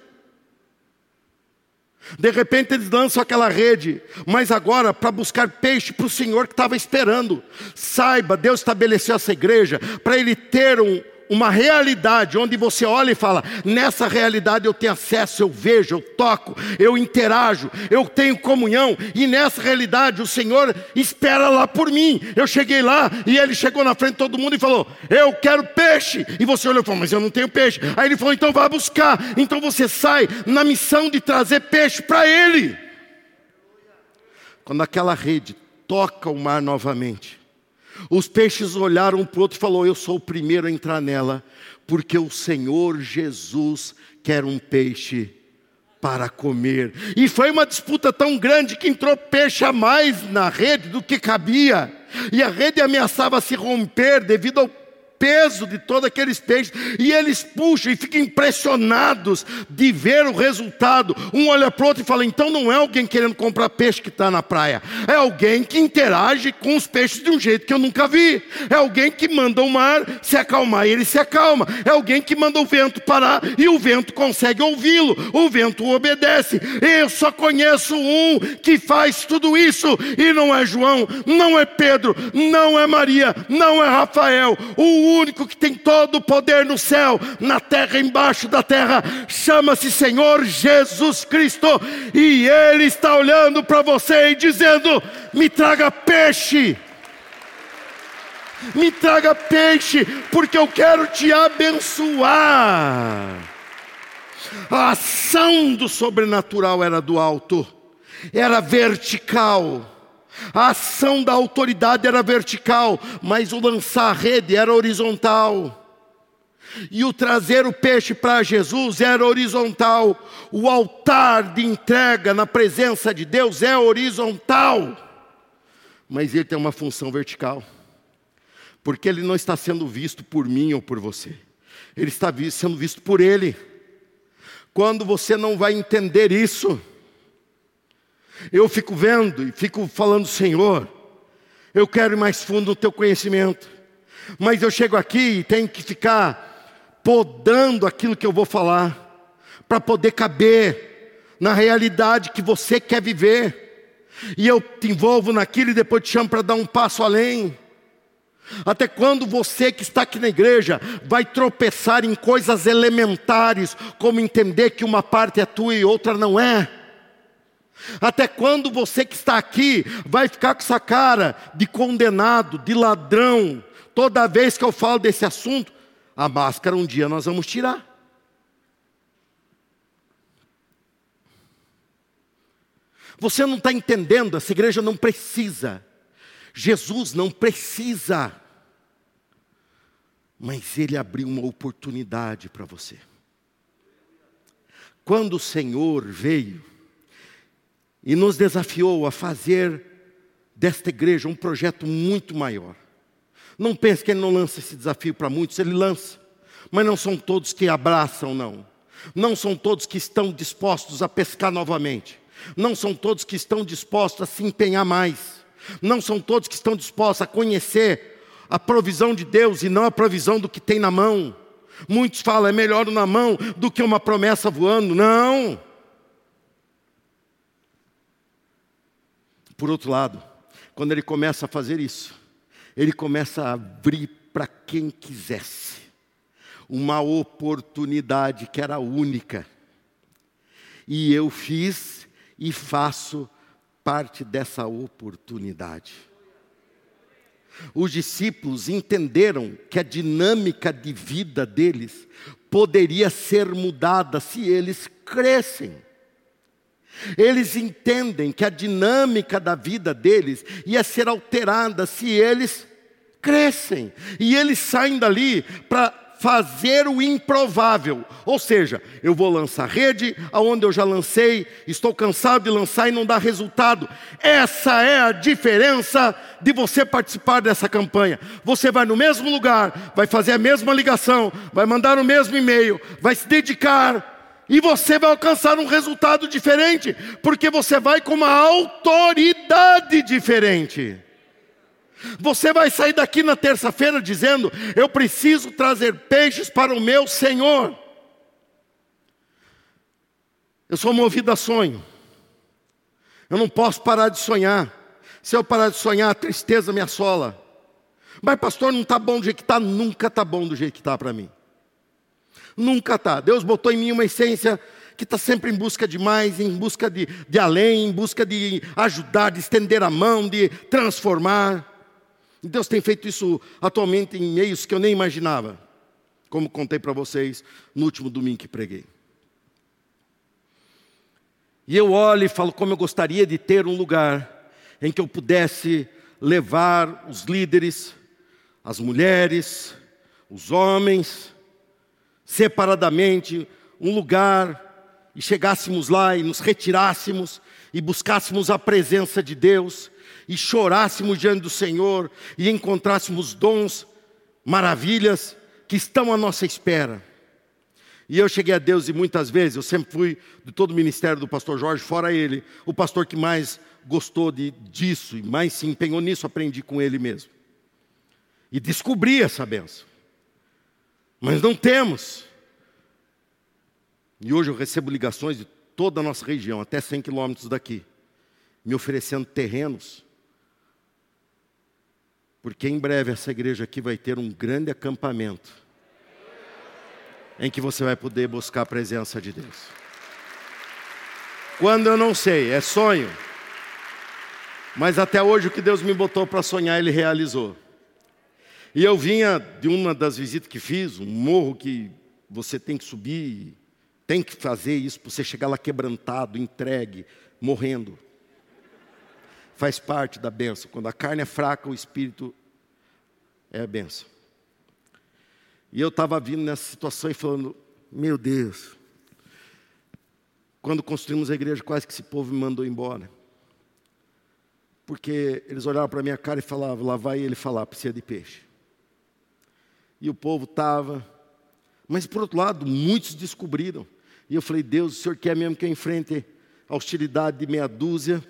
De repente eles lançam aquela rede, mas agora para buscar peixe para o Senhor que estava esperando. Saiba, Deus estabeleceu essa igreja para ele ter um, uma realidade onde você olha e fala: nessa realidade eu tenho acesso, eu vejo, eu toco, eu interajo, eu tenho comunhão, e nessa realidade o Senhor espera lá por mim. Eu cheguei lá e ele chegou na frente de todo mundo e falou: Eu quero peixe. E você olhou e falou: Mas eu não tenho peixe. Aí ele falou: Então vá buscar. Então você sai na missão de trazer peixe para ele. Quando aquela rede toca o mar novamente, os peixes olharam um para o outro e falou: Eu sou o primeiro a entrar nela, porque o Senhor Jesus quer um peixe para comer. E foi uma disputa tão grande que entrou peixe a mais na rede do que cabia. E a rede ameaçava se romper devido ao peso de todos aqueles peixes, e eles puxam e ficam impressionados de ver o resultado. Um olha para o outro e fala: então não é alguém querendo comprar peixe que está na praia, é alguém que interage com os peixes de um jeito que eu nunca vi, é alguém que manda o mar se acalmar e ele se acalma, é alguém que manda o vento parar e o vento consegue ouvi-lo, o vento obedece. Eu só conheço um que faz tudo isso, e não é João, não é Pedro, não é Maria, não é Rafael. O o único que tem todo o poder no céu, na terra, embaixo da terra, chama-se Senhor Jesus Cristo, e Ele está olhando para você e dizendo: me traga peixe. Me traga peixe, porque eu quero te abençoar. A ação do sobrenatural era do alto, era vertical. A ação da autoridade era vertical, mas o lançar a rede era horizontal. E o trazer o peixe para Jesus era horizontal. O altar de entrega na presença de Deus é horizontal. Mas ele tem uma função vertical. Porque ele não está sendo visto por mim ou por você. Ele está sendo visto por ele. Quando você não vai entender isso, eu fico vendo e fico falando, Senhor, eu quero ir mais fundo no teu conhecimento. Mas eu chego aqui e tenho que ficar podando aquilo que eu vou falar, para poder caber na realidade que você quer viver. E eu te envolvo naquilo e depois te chamo para dar um passo além. Até quando você que está aqui na igreja vai tropeçar em coisas elementares, como entender que uma parte é tua e outra não é? Até quando você que está aqui vai ficar com essa cara de condenado, de ladrão, toda vez que eu falo desse assunto? A máscara um dia nós vamos tirar. Você não está entendendo, essa igreja não precisa, Jesus não precisa, mas Ele abriu uma oportunidade para você. Quando o Senhor veio, e nos desafiou a fazer desta igreja um projeto muito maior. Não pense que ele não lança esse desafio para muitos, ele lança, mas não são todos que abraçam, não. Não são todos que estão dispostos a pescar novamente. Não são todos que estão dispostos a se empenhar mais. Não são todos que estão dispostos a conhecer a provisão de Deus e não a provisão do que tem na mão. Muitos falam, é melhor na mão do que uma promessa voando. Não. Por outro lado, quando ele começa a fazer isso, ele começa a abrir para quem quisesse uma oportunidade que era única. E eu fiz e faço parte dessa oportunidade. Os discípulos entenderam que a dinâmica de vida deles poderia ser mudada se eles crescem. Eles entendem que a dinâmica da vida deles ia ser alterada se eles crescem. E eles saem dali para fazer o improvável. Ou seja, eu vou lançar rede aonde eu já lancei, estou cansado de lançar e não dá resultado. Essa é a diferença de você participar dessa campanha. Você vai no mesmo lugar, vai fazer a mesma ligação, vai mandar o mesmo e-mail, vai se dedicar e você vai alcançar um resultado diferente, porque você vai com uma autoridade diferente. Você vai sair daqui na terça-feira dizendo: Eu preciso trazer peixes para o meu Senhor. Eu sou movido a sonho. Eu não posso parar de sonhar. Se eu parar de sonhar, a tristeza me assola. Mas pastor, não está bom do jeito que está? Nunca está bom do jeito que está para mim. Nunca está. Deus botou em mim uma essência que está sempre em busca de mais, em busca de, de além, em busca de ajudar, de estender a mão, de transformar. Deus tem feito isso atualmente em meios que eu nem imaginava, como contei para vocês no último domingo que preguei. E eu olho e falo como eu gostaria de ter um lugar em que eu pudesse levar os líderes, as mulheres, os homens, separadamente, um lugar e chegássemos lá e nos retirássemos e buscássemos a presença de Deus e chorássemos diante do Senhor e encontrássemos dons, maravilhas que estão à nossa espera. E eu cheguei a Deus e muitas vezes, eu sempre fui de todo o ministério do pastor Jorge, fora ele, o pastor que mais gostou de, disso e mais se empenhou nisso, aprendi com ele mesmo. E descobri essa benção. Mas não temos. E hoje eu recebo ligações de toda a nossa região, até 100 quilômetros daqui, me oferecendo terrenos. Porque em breve essa igreja aqui vai ter um grande acampamento em que você vai poder buscar a presença de Deus. Quando eu não sei, é sonho. Mas até hoje o que Deus me botou para sonhar, Ele realizou. E eu vinha de uma das visitas que fiz, um morro que você tem que subir, tem que fazer isso para você chegar lá quebrantado, entregue, morrendo. Faz parte da benção. Quando a carne é fraca, o espírito é a benção. E eu estava vindo nessa situação e falando: Meu Deus, quando construímos a igreja, quase que esse povo me mandou embora. Porque eles olhavam para a minha cara e falavam: Lá vai ele falar, precisa de peixe. E o povo estava. Mas por outro lado, muitos descobriram. E eu falei, Deus, o Senhor quer mesmo que eu enfrente a hostilidade de meia dúzia?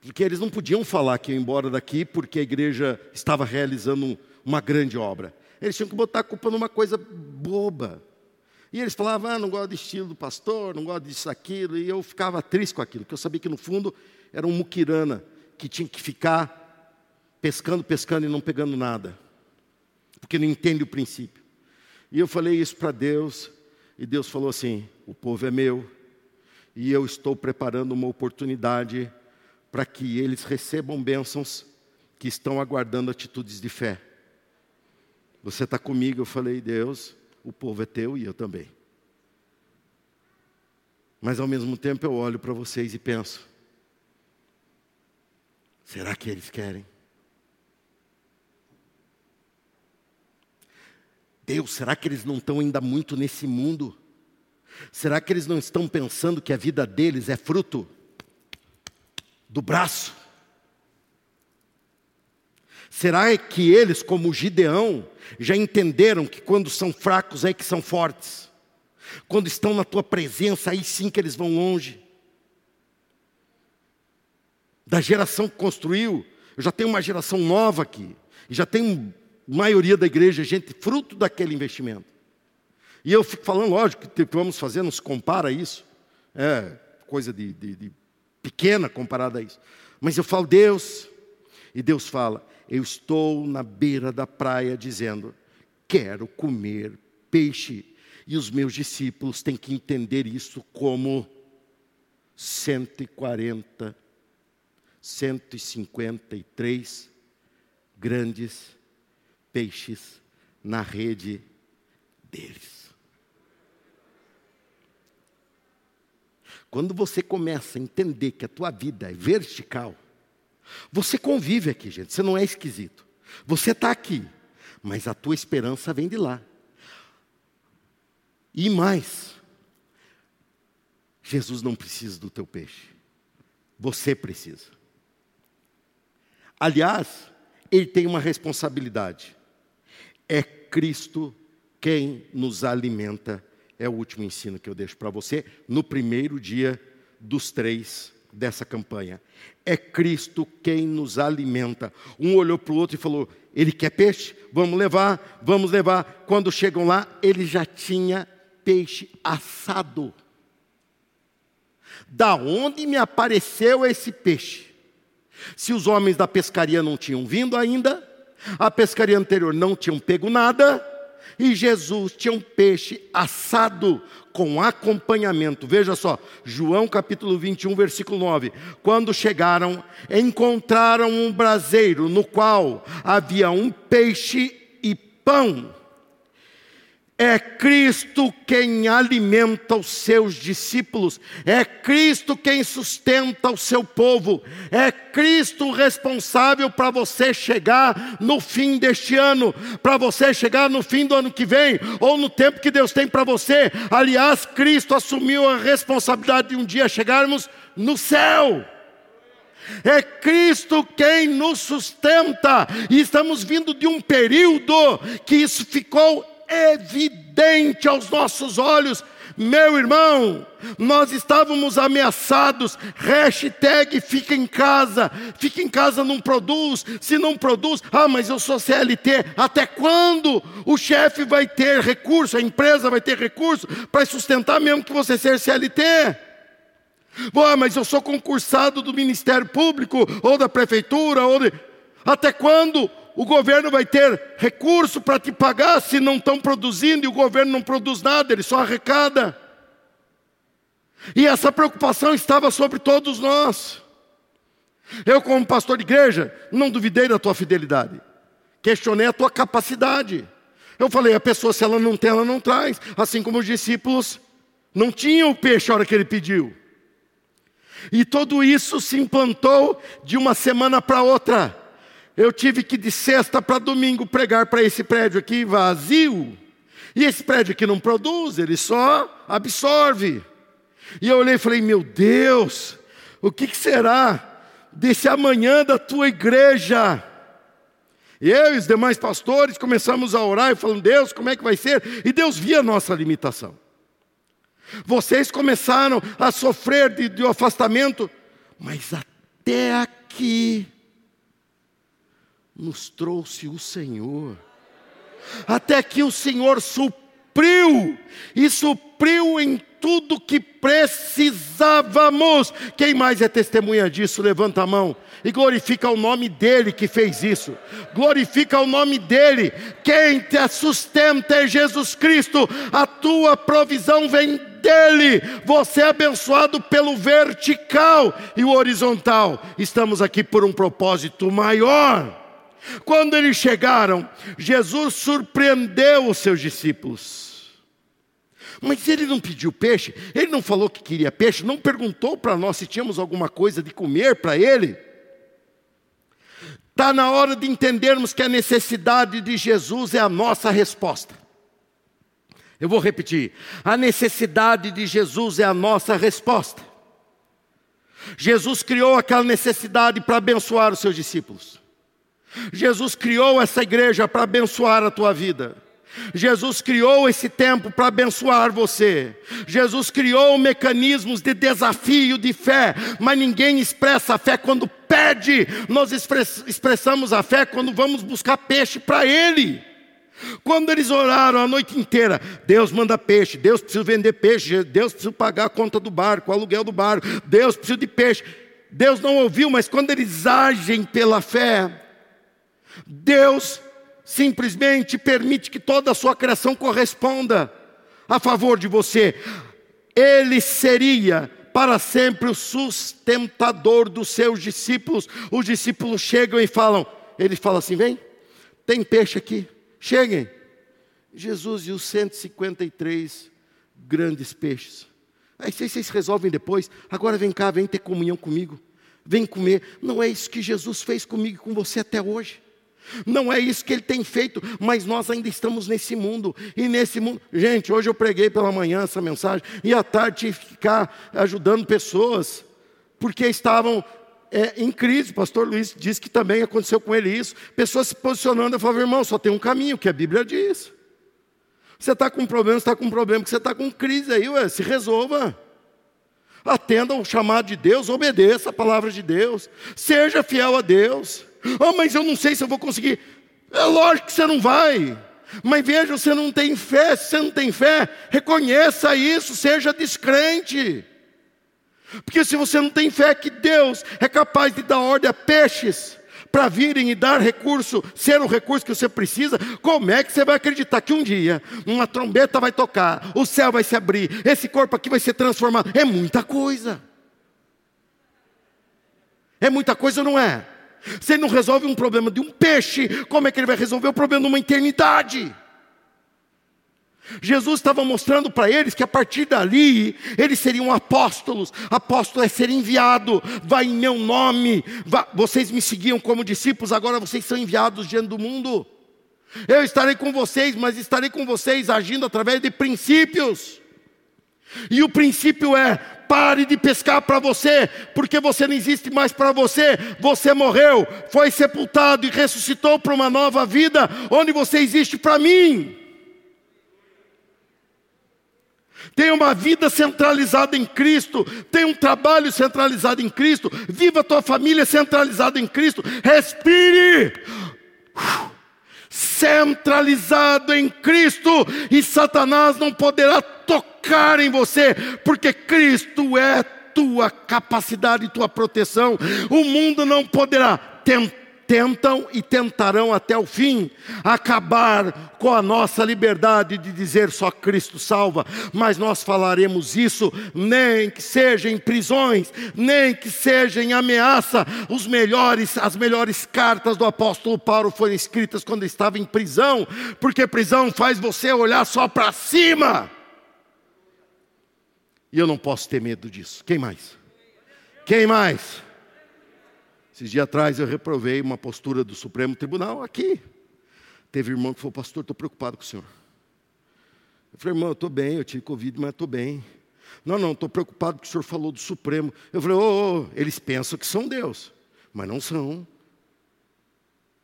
Porque eles não podiam falar que ia embora daqui porque a igreja estava realizando uma grande obra. Eles tinham que botar a culpa numa coisa boba. E eles falavam, ah, não gosto do estilo do pastor, não gosto disso, aquilo. E eu ficava triste com aquilo, porque eu sabia que no fundo era um muquirana que tinha que ficar pescando, pescando e não pegando nada. Porque não entende o princípio. E eu falei isso para Deus, e Deus falou assim: o povo é meu, e eu estou preparando uma oportunidade para que eles recebam bênçãos que estão aguardando atitudes de fé. Você está comigo? Eu falei, Deus, o povo é teu e eu também. Mas ao mesmo tempo eu olho para vocês e penso: será que eles querem? Deus, será que eles não estão ainda muito nesse mundo? Será que eles não estão pensando que a vida deles é fruto do braço? Será que eles, como Gideão, já entenderam que quando são fracos é que são fortes? Quando estão na tua presença, aí sim que eles vão longe. Da geração que construiu, eu já tenho uma geração nova aqui, já tenho maioria da igreja, gente fruto daquele investimento. E eu fico falando, lógico, que vamos fazer, não se compara isso. É coisa de, de, de pequena comparada a isso. Mas eu falo, Deus, e Deus fala, eu estou na beira da praia dizendo, quero comer peixe. E os meus discípulos têm que entender isso como 140, 153 grandes peixes na rede deles. Quando você começa a entender que a tua vida é vertical, você convive aqui, gente, você não é esquisito. Você está aqui, mas a tua esperança vem de lá. E mais, Jesus não precisa do teu peixe, você precisa. Aliás, ele tem uma responsabilidade. É Cristo quem nos alimenta. É o último ensino que eu deixo para você no primeiro dia dos três dessa campanha. É Cristo quem nos alimenta. Um olhou para o outro e falou: Ele quer peixe? Vamos levar, vamos levar. Quando chegam lá, ele já tinha peixe assado. Da onde me apareceu esse peixe? Se os homens da pescaria não tinham vindo ainda, a pescaria anterior não tinham pego nada, e Jesus tinha um peixe assado com acompanhamento. Veja só, João capítulo 21, versículo 9. Quando chegaram, encontraram um braseiro no qual havia um peixe e pão. É Cristo quem alimenta os seus discípulos, é Cristo quem sustenta o seu povo, é Cristo responsável para você chegar no fim deste ano, para você chegar no fim do ano que vem, ou no tempo que Deus tem para você. Aliás, Cristo assumiu a responsabilidade de um dia chegarmos no céu. É Cristo quem nos sustenta, e estamos vindo de um período que isso ficou evidente aos nossos olhos. Meu irmão, nós estávamos ameaçados. Hashtag fica em casa. Fica em casa não produz. Se não produz, ah, mas eu sou CLT. Até quando o chefe vai ter recurso, a empresa vai ter recurso para sustentar mesmo que você seja CLT? Ah, mas eu sou concursado do Ministério Público ou da Prefeitura. Ou de... Até quando o governo vai ter recurso para te pagar se não estão produzindo e o governo não produz nada, ele só arrecada. E essa preocupação estava sobre todos nós. Eu, como pastor de igreja, não duvidei da tua fidelidade, questionei a tua capacidade. Eu falei: a pessoa, se ela não tem, ela não traz. Assim como os discípulos não tinham o peixe a hora que ele pediu. E tudo isso se implantou de uma semana para outra. Eu tive que de sexta para domingo pregar para esse prédio aqui vazio. E esse prédio aqui não produz, ele só absorve. E eu olhei e falei: Meu Deus, o que, que será desse amanhã da tua igreja? E eu e os demais pastores começamos a orar e falando: Deus, como é que vai ser? E Deus via a nossa limitação. Vocês começaram a sofrer de, de um afastamento, mas até aqui nos trouxe o Senhor. Até que o Senhor supriu, e supriu em tudo que precisávamos. Quem mais é testemunha disso? Levanta a mão e glorifica o nome dele que fez isso. Glorifica o nome dele. Quem te sustenta é Jesus Cristo. A tua provisão vem dele. Você é abençoado pelo vertical e o horizontal. Estamos aqui por um propósito maior. Quando eles chegaram, Jesus surpreendeu os seus discípulos. Mas ele não pediu peixe, ele não falou que queria peixe, não perguntou para nós se tínhamos alguma coisa de comer para ele. Está na hora de entendermos que a necessidade de Jesus é a nossa resposta. Eu vou repetir: a necessidade de Jesus é a nossa resposta. Jesus criou aquela necessidade para abençoar os seus discípulos. Jesus criou essa igreja para abençoar a tua vida. Jesus criou esse tempo para abençoar você. Jesus criou mecanismos de desafio de fé, mas ninguém expressa a fé quando pede. Nós expressamos a fé quando vamos buscar peixe para Ele. Quando eles oraram a noite inteira, Deus manda peixe, Deus precisa vender peixe, Deus precisa pagar a conta do barco, o aluguel do barco, Deus precisa de peixe. Deus não ouviu, mas quando eles agem pela fé, Deus simplesmente permite que toda a sua criação corresponda a favor de você. Ele seria para sempre o sustentador dos seus discípulos. Os discípulos chegam e falam, ele fala assim: vem, tem peixe aqui, cheguem. Jesus e os 153 grandes peixes. Aí vocês resolvem depois. Agora vem cá, vem ter comunhão comigo. Vem comer. Não é isso que Jesus fez comigo e com você até hoje. Não é isso que ele tem feito, mas nós ainda estamos nesse mundo. E nesse mundo, gente, hoje eu preguei pela manhã essa mensagem, e à tarde tive que ficar ajudando pessoas, porque estavam é, em crise. O pastor Luiz disse que também aconteceu com ele isso. Pessoas se posicionando, eu falava, irmão, só tem um caminho, que a Bíblia diz. Você está com problema, você está com problema, porque você está com crise aí, ué, se resolva. Atenda ao chamado de Deus, obedeça a palavra de Deus, seja fiel a Deus. Oh, mas eu não sei se eu vou conseguir. É lógico que você não vai. Mas veja, você não tem fé. Se você não tem fé, reconheça isso, seja descrente. Porque se você não tem fé que Deus é capaz de dar ordem a peixes para virem e dar recurso, ser o recurso que você precisa, como é que você vai acreditar que um dia uma trombeta vai tocar, o céu vai se abrir, esse corpo aqui vai ser transformado? É muita coisa. É muita coisa, não é? Se ele não resolve um problema de um peixe, como é que ele vai resolver o problema de uma eternidade? Jesus estava mostrando para eles que a partir dali eles seriam apóstolos. Apóstolo é ser enviado, vai em meu nome. vocês me seguiam como discípulos, agora vocês são enviados diante do mundo. Eu estarei com vocês, mas estarei com vocês agindo através de princípios. E o princípio é: pare de pescar para você, porque você não existe mais para você. Você morreu, foi sepultado e ressuscitou para uma nova vida, onde você existe para mim. Tenha uma vida centralizada em Cristo, tenha um trabalho centralizado em Cristo, viva a tua família centralizada em Cristo, respire centralizado em Cristo, e Satanás não poderá tocar em você, porque Cristo é tua capacidade tua proteção. O mundo não poderá tentar tentam e tentarão até o fim acabar com a nossa liberdade de dizer só Cristo salva, mas nós falaremos isso nem que seja em prisões, nem que seja em ameaça. Os melhores, as melhores cartas do apóstolo Paulo foram escritas quando estava em prisão, porque prisão faz você olhar só para cima. E eu não posso ter medo disso. Quem mais? Quem mais? Esses dias atrás eu reprovei uma postura do Supremo Tribunal aqui. Teve irmão que falou, pastor, estou preocupado com o senhor. Eu falei, irmão, eu estou bem, eu tive Covid, mas estou bem. Não, não, estou preocupado porque o senhor falou do Supremo. Eu falei, ô, oh, eles pensam que são Deus, mas não são.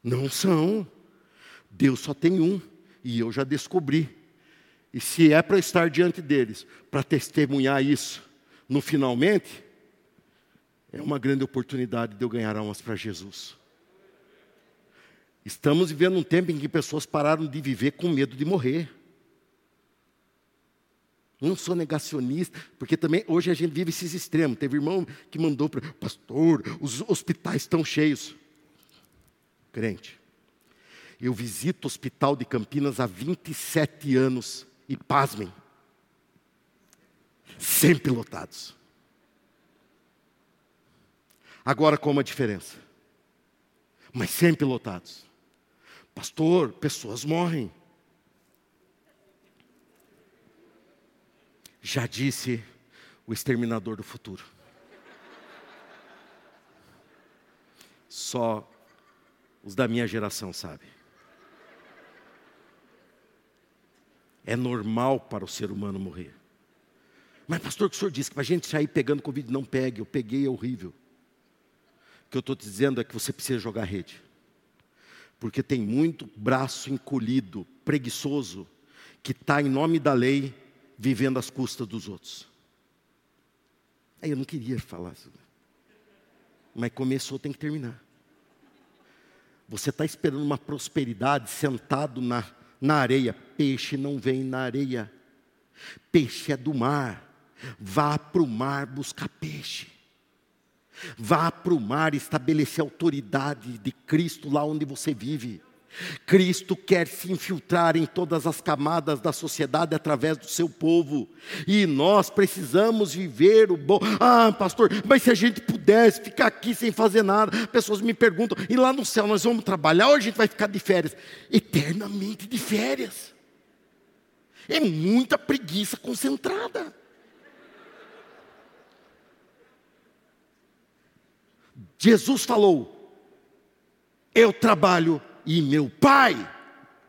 Não são. Deus só tem um, e eu já descobri. E se é para estar diante deles, para testemunhar isso, no finalmente, é uma grande oportunidade de eu ganhar almas para Jesus. Estamos vivendo um tempo em que pessoas pararam de viver com medo de morrer. Não sou negacionista, porque também hoje a gente vive esses extremos. Teve irmão que mandou para pastor, os hospitais estão cheios. Crente. Eu visito o hospital de Campinas há 27 anos e pasmem, sempre lotados. Agora, com uma diferença. Mas sempre lotados. Pastor, pessoas morrem. Já disse o exterminador do futuro. Só os da minha geração sabem. É normal para o ser humano morrer. Mas, pastor, o que o senhor disse que para a gente sair pegando Covid, não pegue, eu peguei, é horrível. Que eu estou te dizendo é que você precisa jogar rede. Porque tem muito braço encolhido, preguiçoso, que está em nome da lei, vivendo às custas dos outros. Aí eu não queria falar isso. Mas começou, tem que terminar. Você está esperando uma prosperidade sentado na, na areia. Peixe não vem na areia. Peixe é do mar. Vá para o mar buscar peixe. Vá para o mar estabelecer a autoridade de Cristo lá onde você vive. Cristo quer se infiltrar em todas as camadas da sociedade através do seu povo, e nós precisamos viver o bom. Ah, pastor, mas se a gente pudesse ficar aqui sem fazer nada, pessoas me perguntam, e lá no céu nós vamos trabalhar ou a gente vai ficar de férias? Eternamente de férias. É muita preguiça concentrada. Jesus falou: Eu trabalho e meu Pai,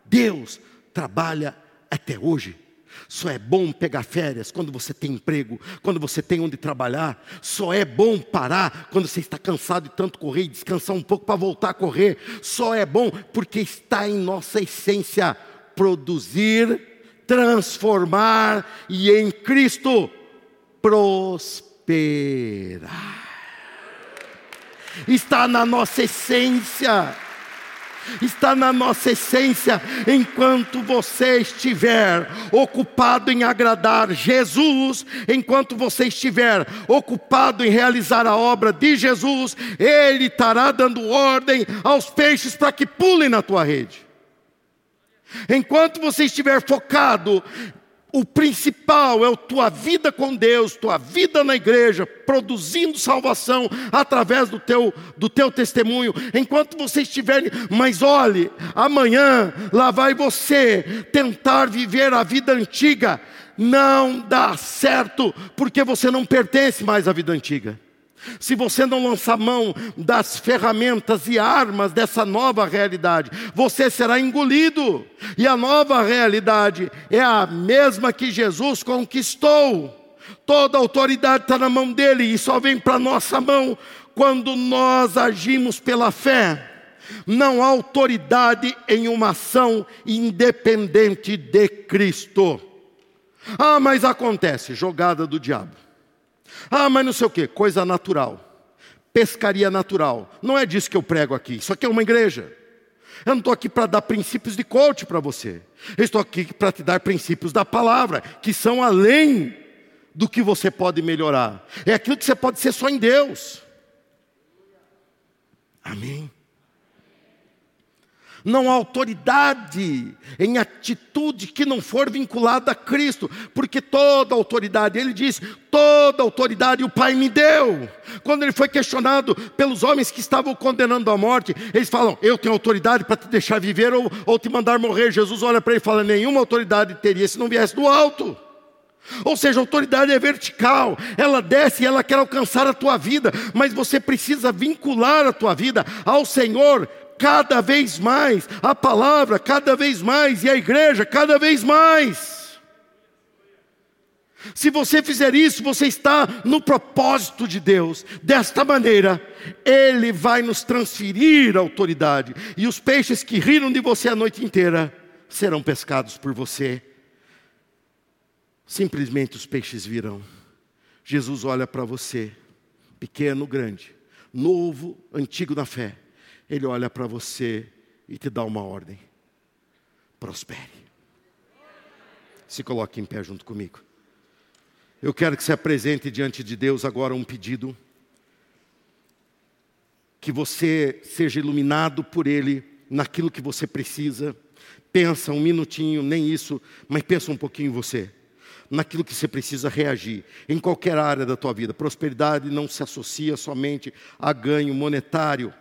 Deus, trabalha até hoje. Só é bom pegar férias quando você tem emprego, quando você tem onde trabalhar. Só é bom parar quando você está cansado de tanto correr e descansar um pouco para voltar a correr. Só é bom porque está em nossa essência produzir, transformar e em Cristo prosperar está na nossa essência. está na nossa essência. Enquanto você estiver ocupado em agradar Jesus, enquanto você estiver ocupado em realizar a obra de Jesus, Ele estará dando ordem aos peixes para que pulem na tua rede. Enquanto você estiver focado o principal é a tua vida com Deus, tua vida na igreja, produzindo salvação através do teu, do teu testemunho. Enquanto você estiver, mas olhe, amanhã lá vai você tentar viver a vida antiga. Não dá certo, porque você não pertence mais à vida antiga. Se você não lançar mão das ferramentas e armas dessa nova realidade, você será engolido. E a nova realidade é a mesma que Jesus conquistou. Toda autoridade está na mão dele e só vem para nossa mão quando nós agimos pela fé. Não há autoridade em uma ação independente de Cristo. Ah, mas acontece, jogada do diabo. Ah, mas não sei o que, coisa natural. Pescaria natural. Não é disso que eu prego aqui. Isso aqui é uma igreja. Eu não estou aqui para dar princípios de coach para você. Eu estou aqui para te dar princípios da palavra, que são além do que você pode melhorar. É aquilo que você pode ser só em Deus. Amém não há autoridade em atitude que não for vinculada a Cristo, porque toda autoridade, ele diz, toda autoridade o Pai me deu. Quando ele foi questionado pelos homens que estavam condenando à morte, eles falam: Eu tenho autoridade para te deixar viver ou, ou te mandar morrer. Jesus olha para ele e fala: Nenhuma autoridade teria se não viesse do alto. Ou seja, a autoridade é vertical, ela desce e ela quer alcançar a tua vida, mas você precisa vincular a tua vida ao Senhor cada vez mais, a palavra cada vez mais e a igreja cada vez mais. Se você fizer isso, você está no propósito de Deus. Desta maneira, Ele vai nos transferir a autoridade. E os peixes que riram de você a noite inteira serão pescados por você. Simplesmente os peixes virão. Jesus olha para você, pequeno, grande, novo, antigo na fé. Ele olha para você e te dá uma ordem: prospere. Se coloque em pé junto comigo. Eu quero que se apresente diante de Deus agora um pedido. Que você seja iluminado por Ele naquilo que você precisa. Pensa um minutinho, nem isso, mas pensa um pouquinho em você naquilo que você precisa reagir, em qualquer área da tua vida. Prosperidade não se associa somente a ganho monetário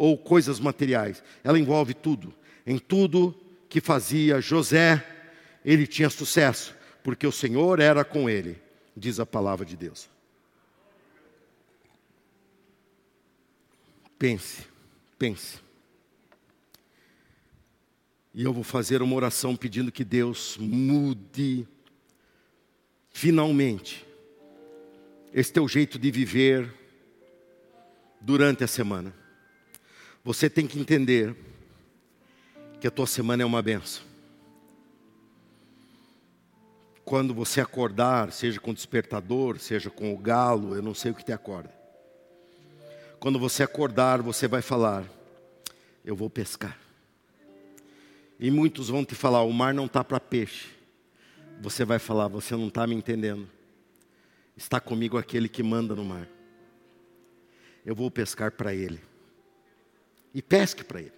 ou coisas materiais. Ela envolve tudo. Em tudo que fazia José, ele tinha sucesso, porque o Senhor era com ele, diz a palavra de Deus. Pense, pense. E eu vou fazer uma oração pedindo que Deus mude finalmente esse teu jeito de viver durante a semana. Você tem que entender que a tua semana é uma benção. Quando você acordar, seja com o despertador, seja com o galo, eu não sei o que te acorda. Quando você acordar, você vai falar: Eu vou pescar. E muitos vão te falar: O mar não está para peixe. Você vai falar: Você não está me entendendo. Está comigo aquele que manda no mar. Eu vou pescar para ele e pesque para ele.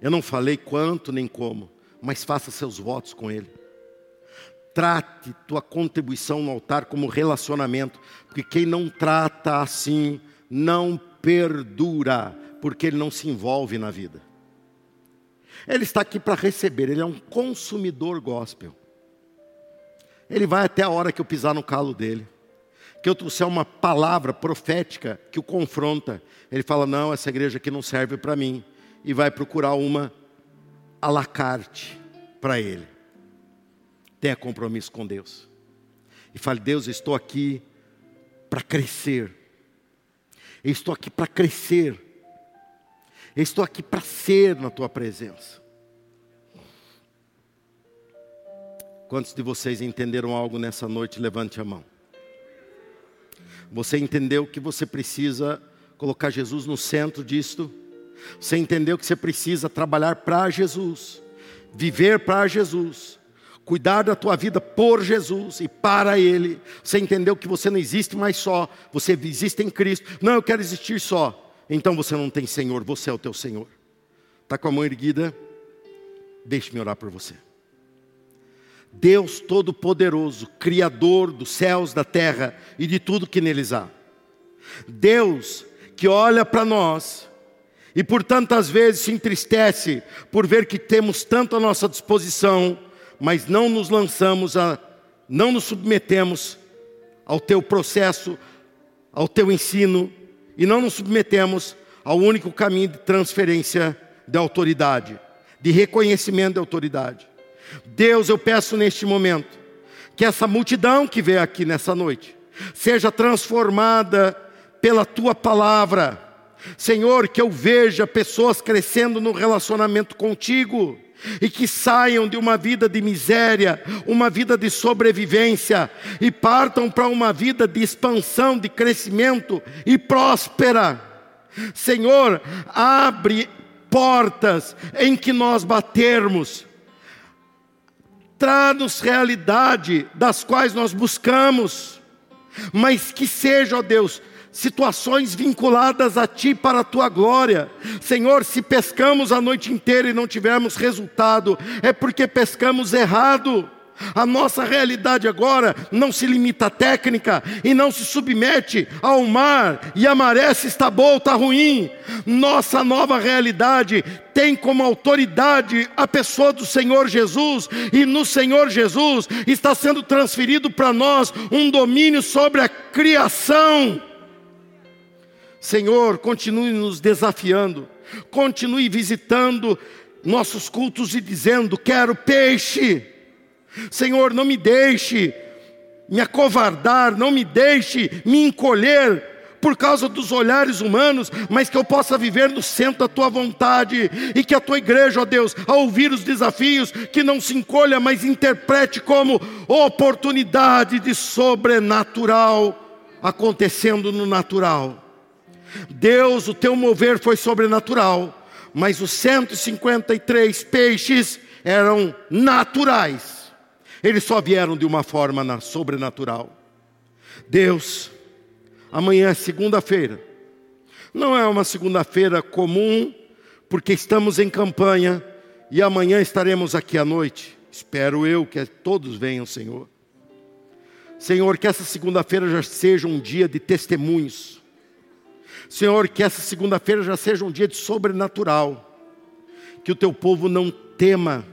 Eu não falei quanto nem como, mas faça seus votos com ele. Trate tua contribuição no altar como relacionamento, porque quem não trata assim não perdura, porque ele não se envolve na vida. Ele está aqui para receber, ele é um consumidor gospel. Ele vai até a hora que eu pisar no calo dele que eu trouxer uma palavra profética que o confronta, ele fala: Não, essa igreja aqui não serve para mim, e vai procurar uma à la carte para ele. Tenha compromisso com Deus, e fale: Deus, eu estou aqui para crescer, eu estou aqui para crescer, eu estou aqui para ser na tua presença. Quantos de vocês entenderam algo nessa noite? Levante a mão. Você entendeu que você precisa colocar Jesus no centro disto? Você entendeu que você precisa trabalhar para Jesus, viver para Jesus, cuidar da tua vida por Jesus e para Ele. Você entendeu que você não existe mais só, você existe em Cristo. Não, eu quero existir só. Então você não tem Senhor, você é o teu Senhor. Está com a mão erguida? Deixe-me orar por você. Deus Todo-Poderoso, Criador dos céus, da terra e de tudo que neles há. Deus que olha para nós e por tantas vezes se entristece por ver que temos tanto à nossa disposição, mas não nos lançamos a, não nos submetemos ao teu processo, ao teu ensino e não nos submetemos ao único caminho de transferência de autoridade, de reconhecimento de autoridade. Deus, eu peço neste momento que essa multidão que veio aqui nessa noite seja transformada pela tua palavra. Senhor, que eu veja pessoas crescendo no relacionamento contigo e que saiam de uma vida de miséria, uma vida de sobrevivência e partam para uma vida de expansão, de crescimento e próspera. Senhor, abre portas em que nós batermos. Traz-nos realidade das quais nós buscamos, mas que seja, ó Deus, situações vinculadas a Ti para a Tua glória. Senhor, se pescamos a noite inteira e não tivermos resultado, é porque pescamos errado. A nossa realidade agora não se limita à técnica e não se submete ao mar e a maré se está boa está ruim. Nossa nova realidade tem como autoridade a pessoa do Senhor Jesus e no Senhor Jesus está sendo transferido para nós um domínio sobre a criação. Senhor, continue nos desafiando, continue visitando nossos cultos e dizendo: quero peixe. Senhor, não me deixe me acovardar, não me deixe me encolher por causa dos olhares humanos, mas que eu possa viver no centro da tua vontade e que a tua igreja, ó Deus, ao ouvir os desafios, que não se encolha, mas interprete como oportunidade de sobrenatural acontecendo no natural. Deus, o teu mover foi sobrenatural, mas os 153 peixes eram naturais. Eles só vieram de uma forma sobrenatural. Deus, amanhã é segunda-feira. Não é uma segunda-feira comum, porque estamos em campanha e amanhã estaremos aqui à noite. Espero eu que todos venham, Senhor. Senhor, que essa segunda-feira já seja um dia de testemunhos Senhor, que essa segunda-feira já seja um dia de sobrenatural. Que o teu povo não tema,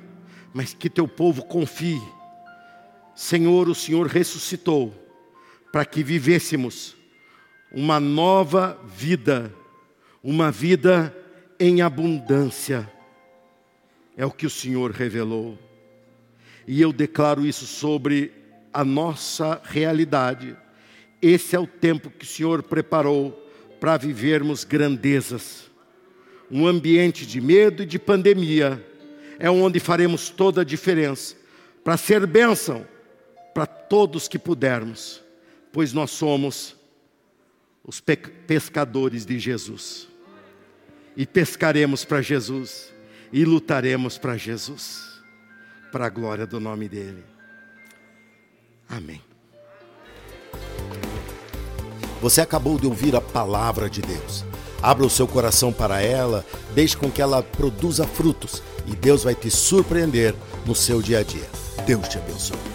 mas que teu povo confie. Senhor, o Senhor ressuscitou para que vivêssemos uma nova vida, uma vida em abundância. É o que o Senhor revelou. E eu declaro isso sobre a nossa realidade. Esse é o tempo que o Senhor preparou para vivermos grandezas. Um ambiente de medo e de pandemia é onde faremos toda a diferença para ser bênção para todos que pudermos, pois nós somos os pescadores de Jesus. E pescaremos para Jesus e lutaremos para Jesus, para a glória do nome dEle. Amém. Você acabou de ouvir a palavra de Deus. Abra o seu coração para ela, deixe com que ela produza frutos e Deus vai te surpreender no seu dia a dia. Deus te abençoe.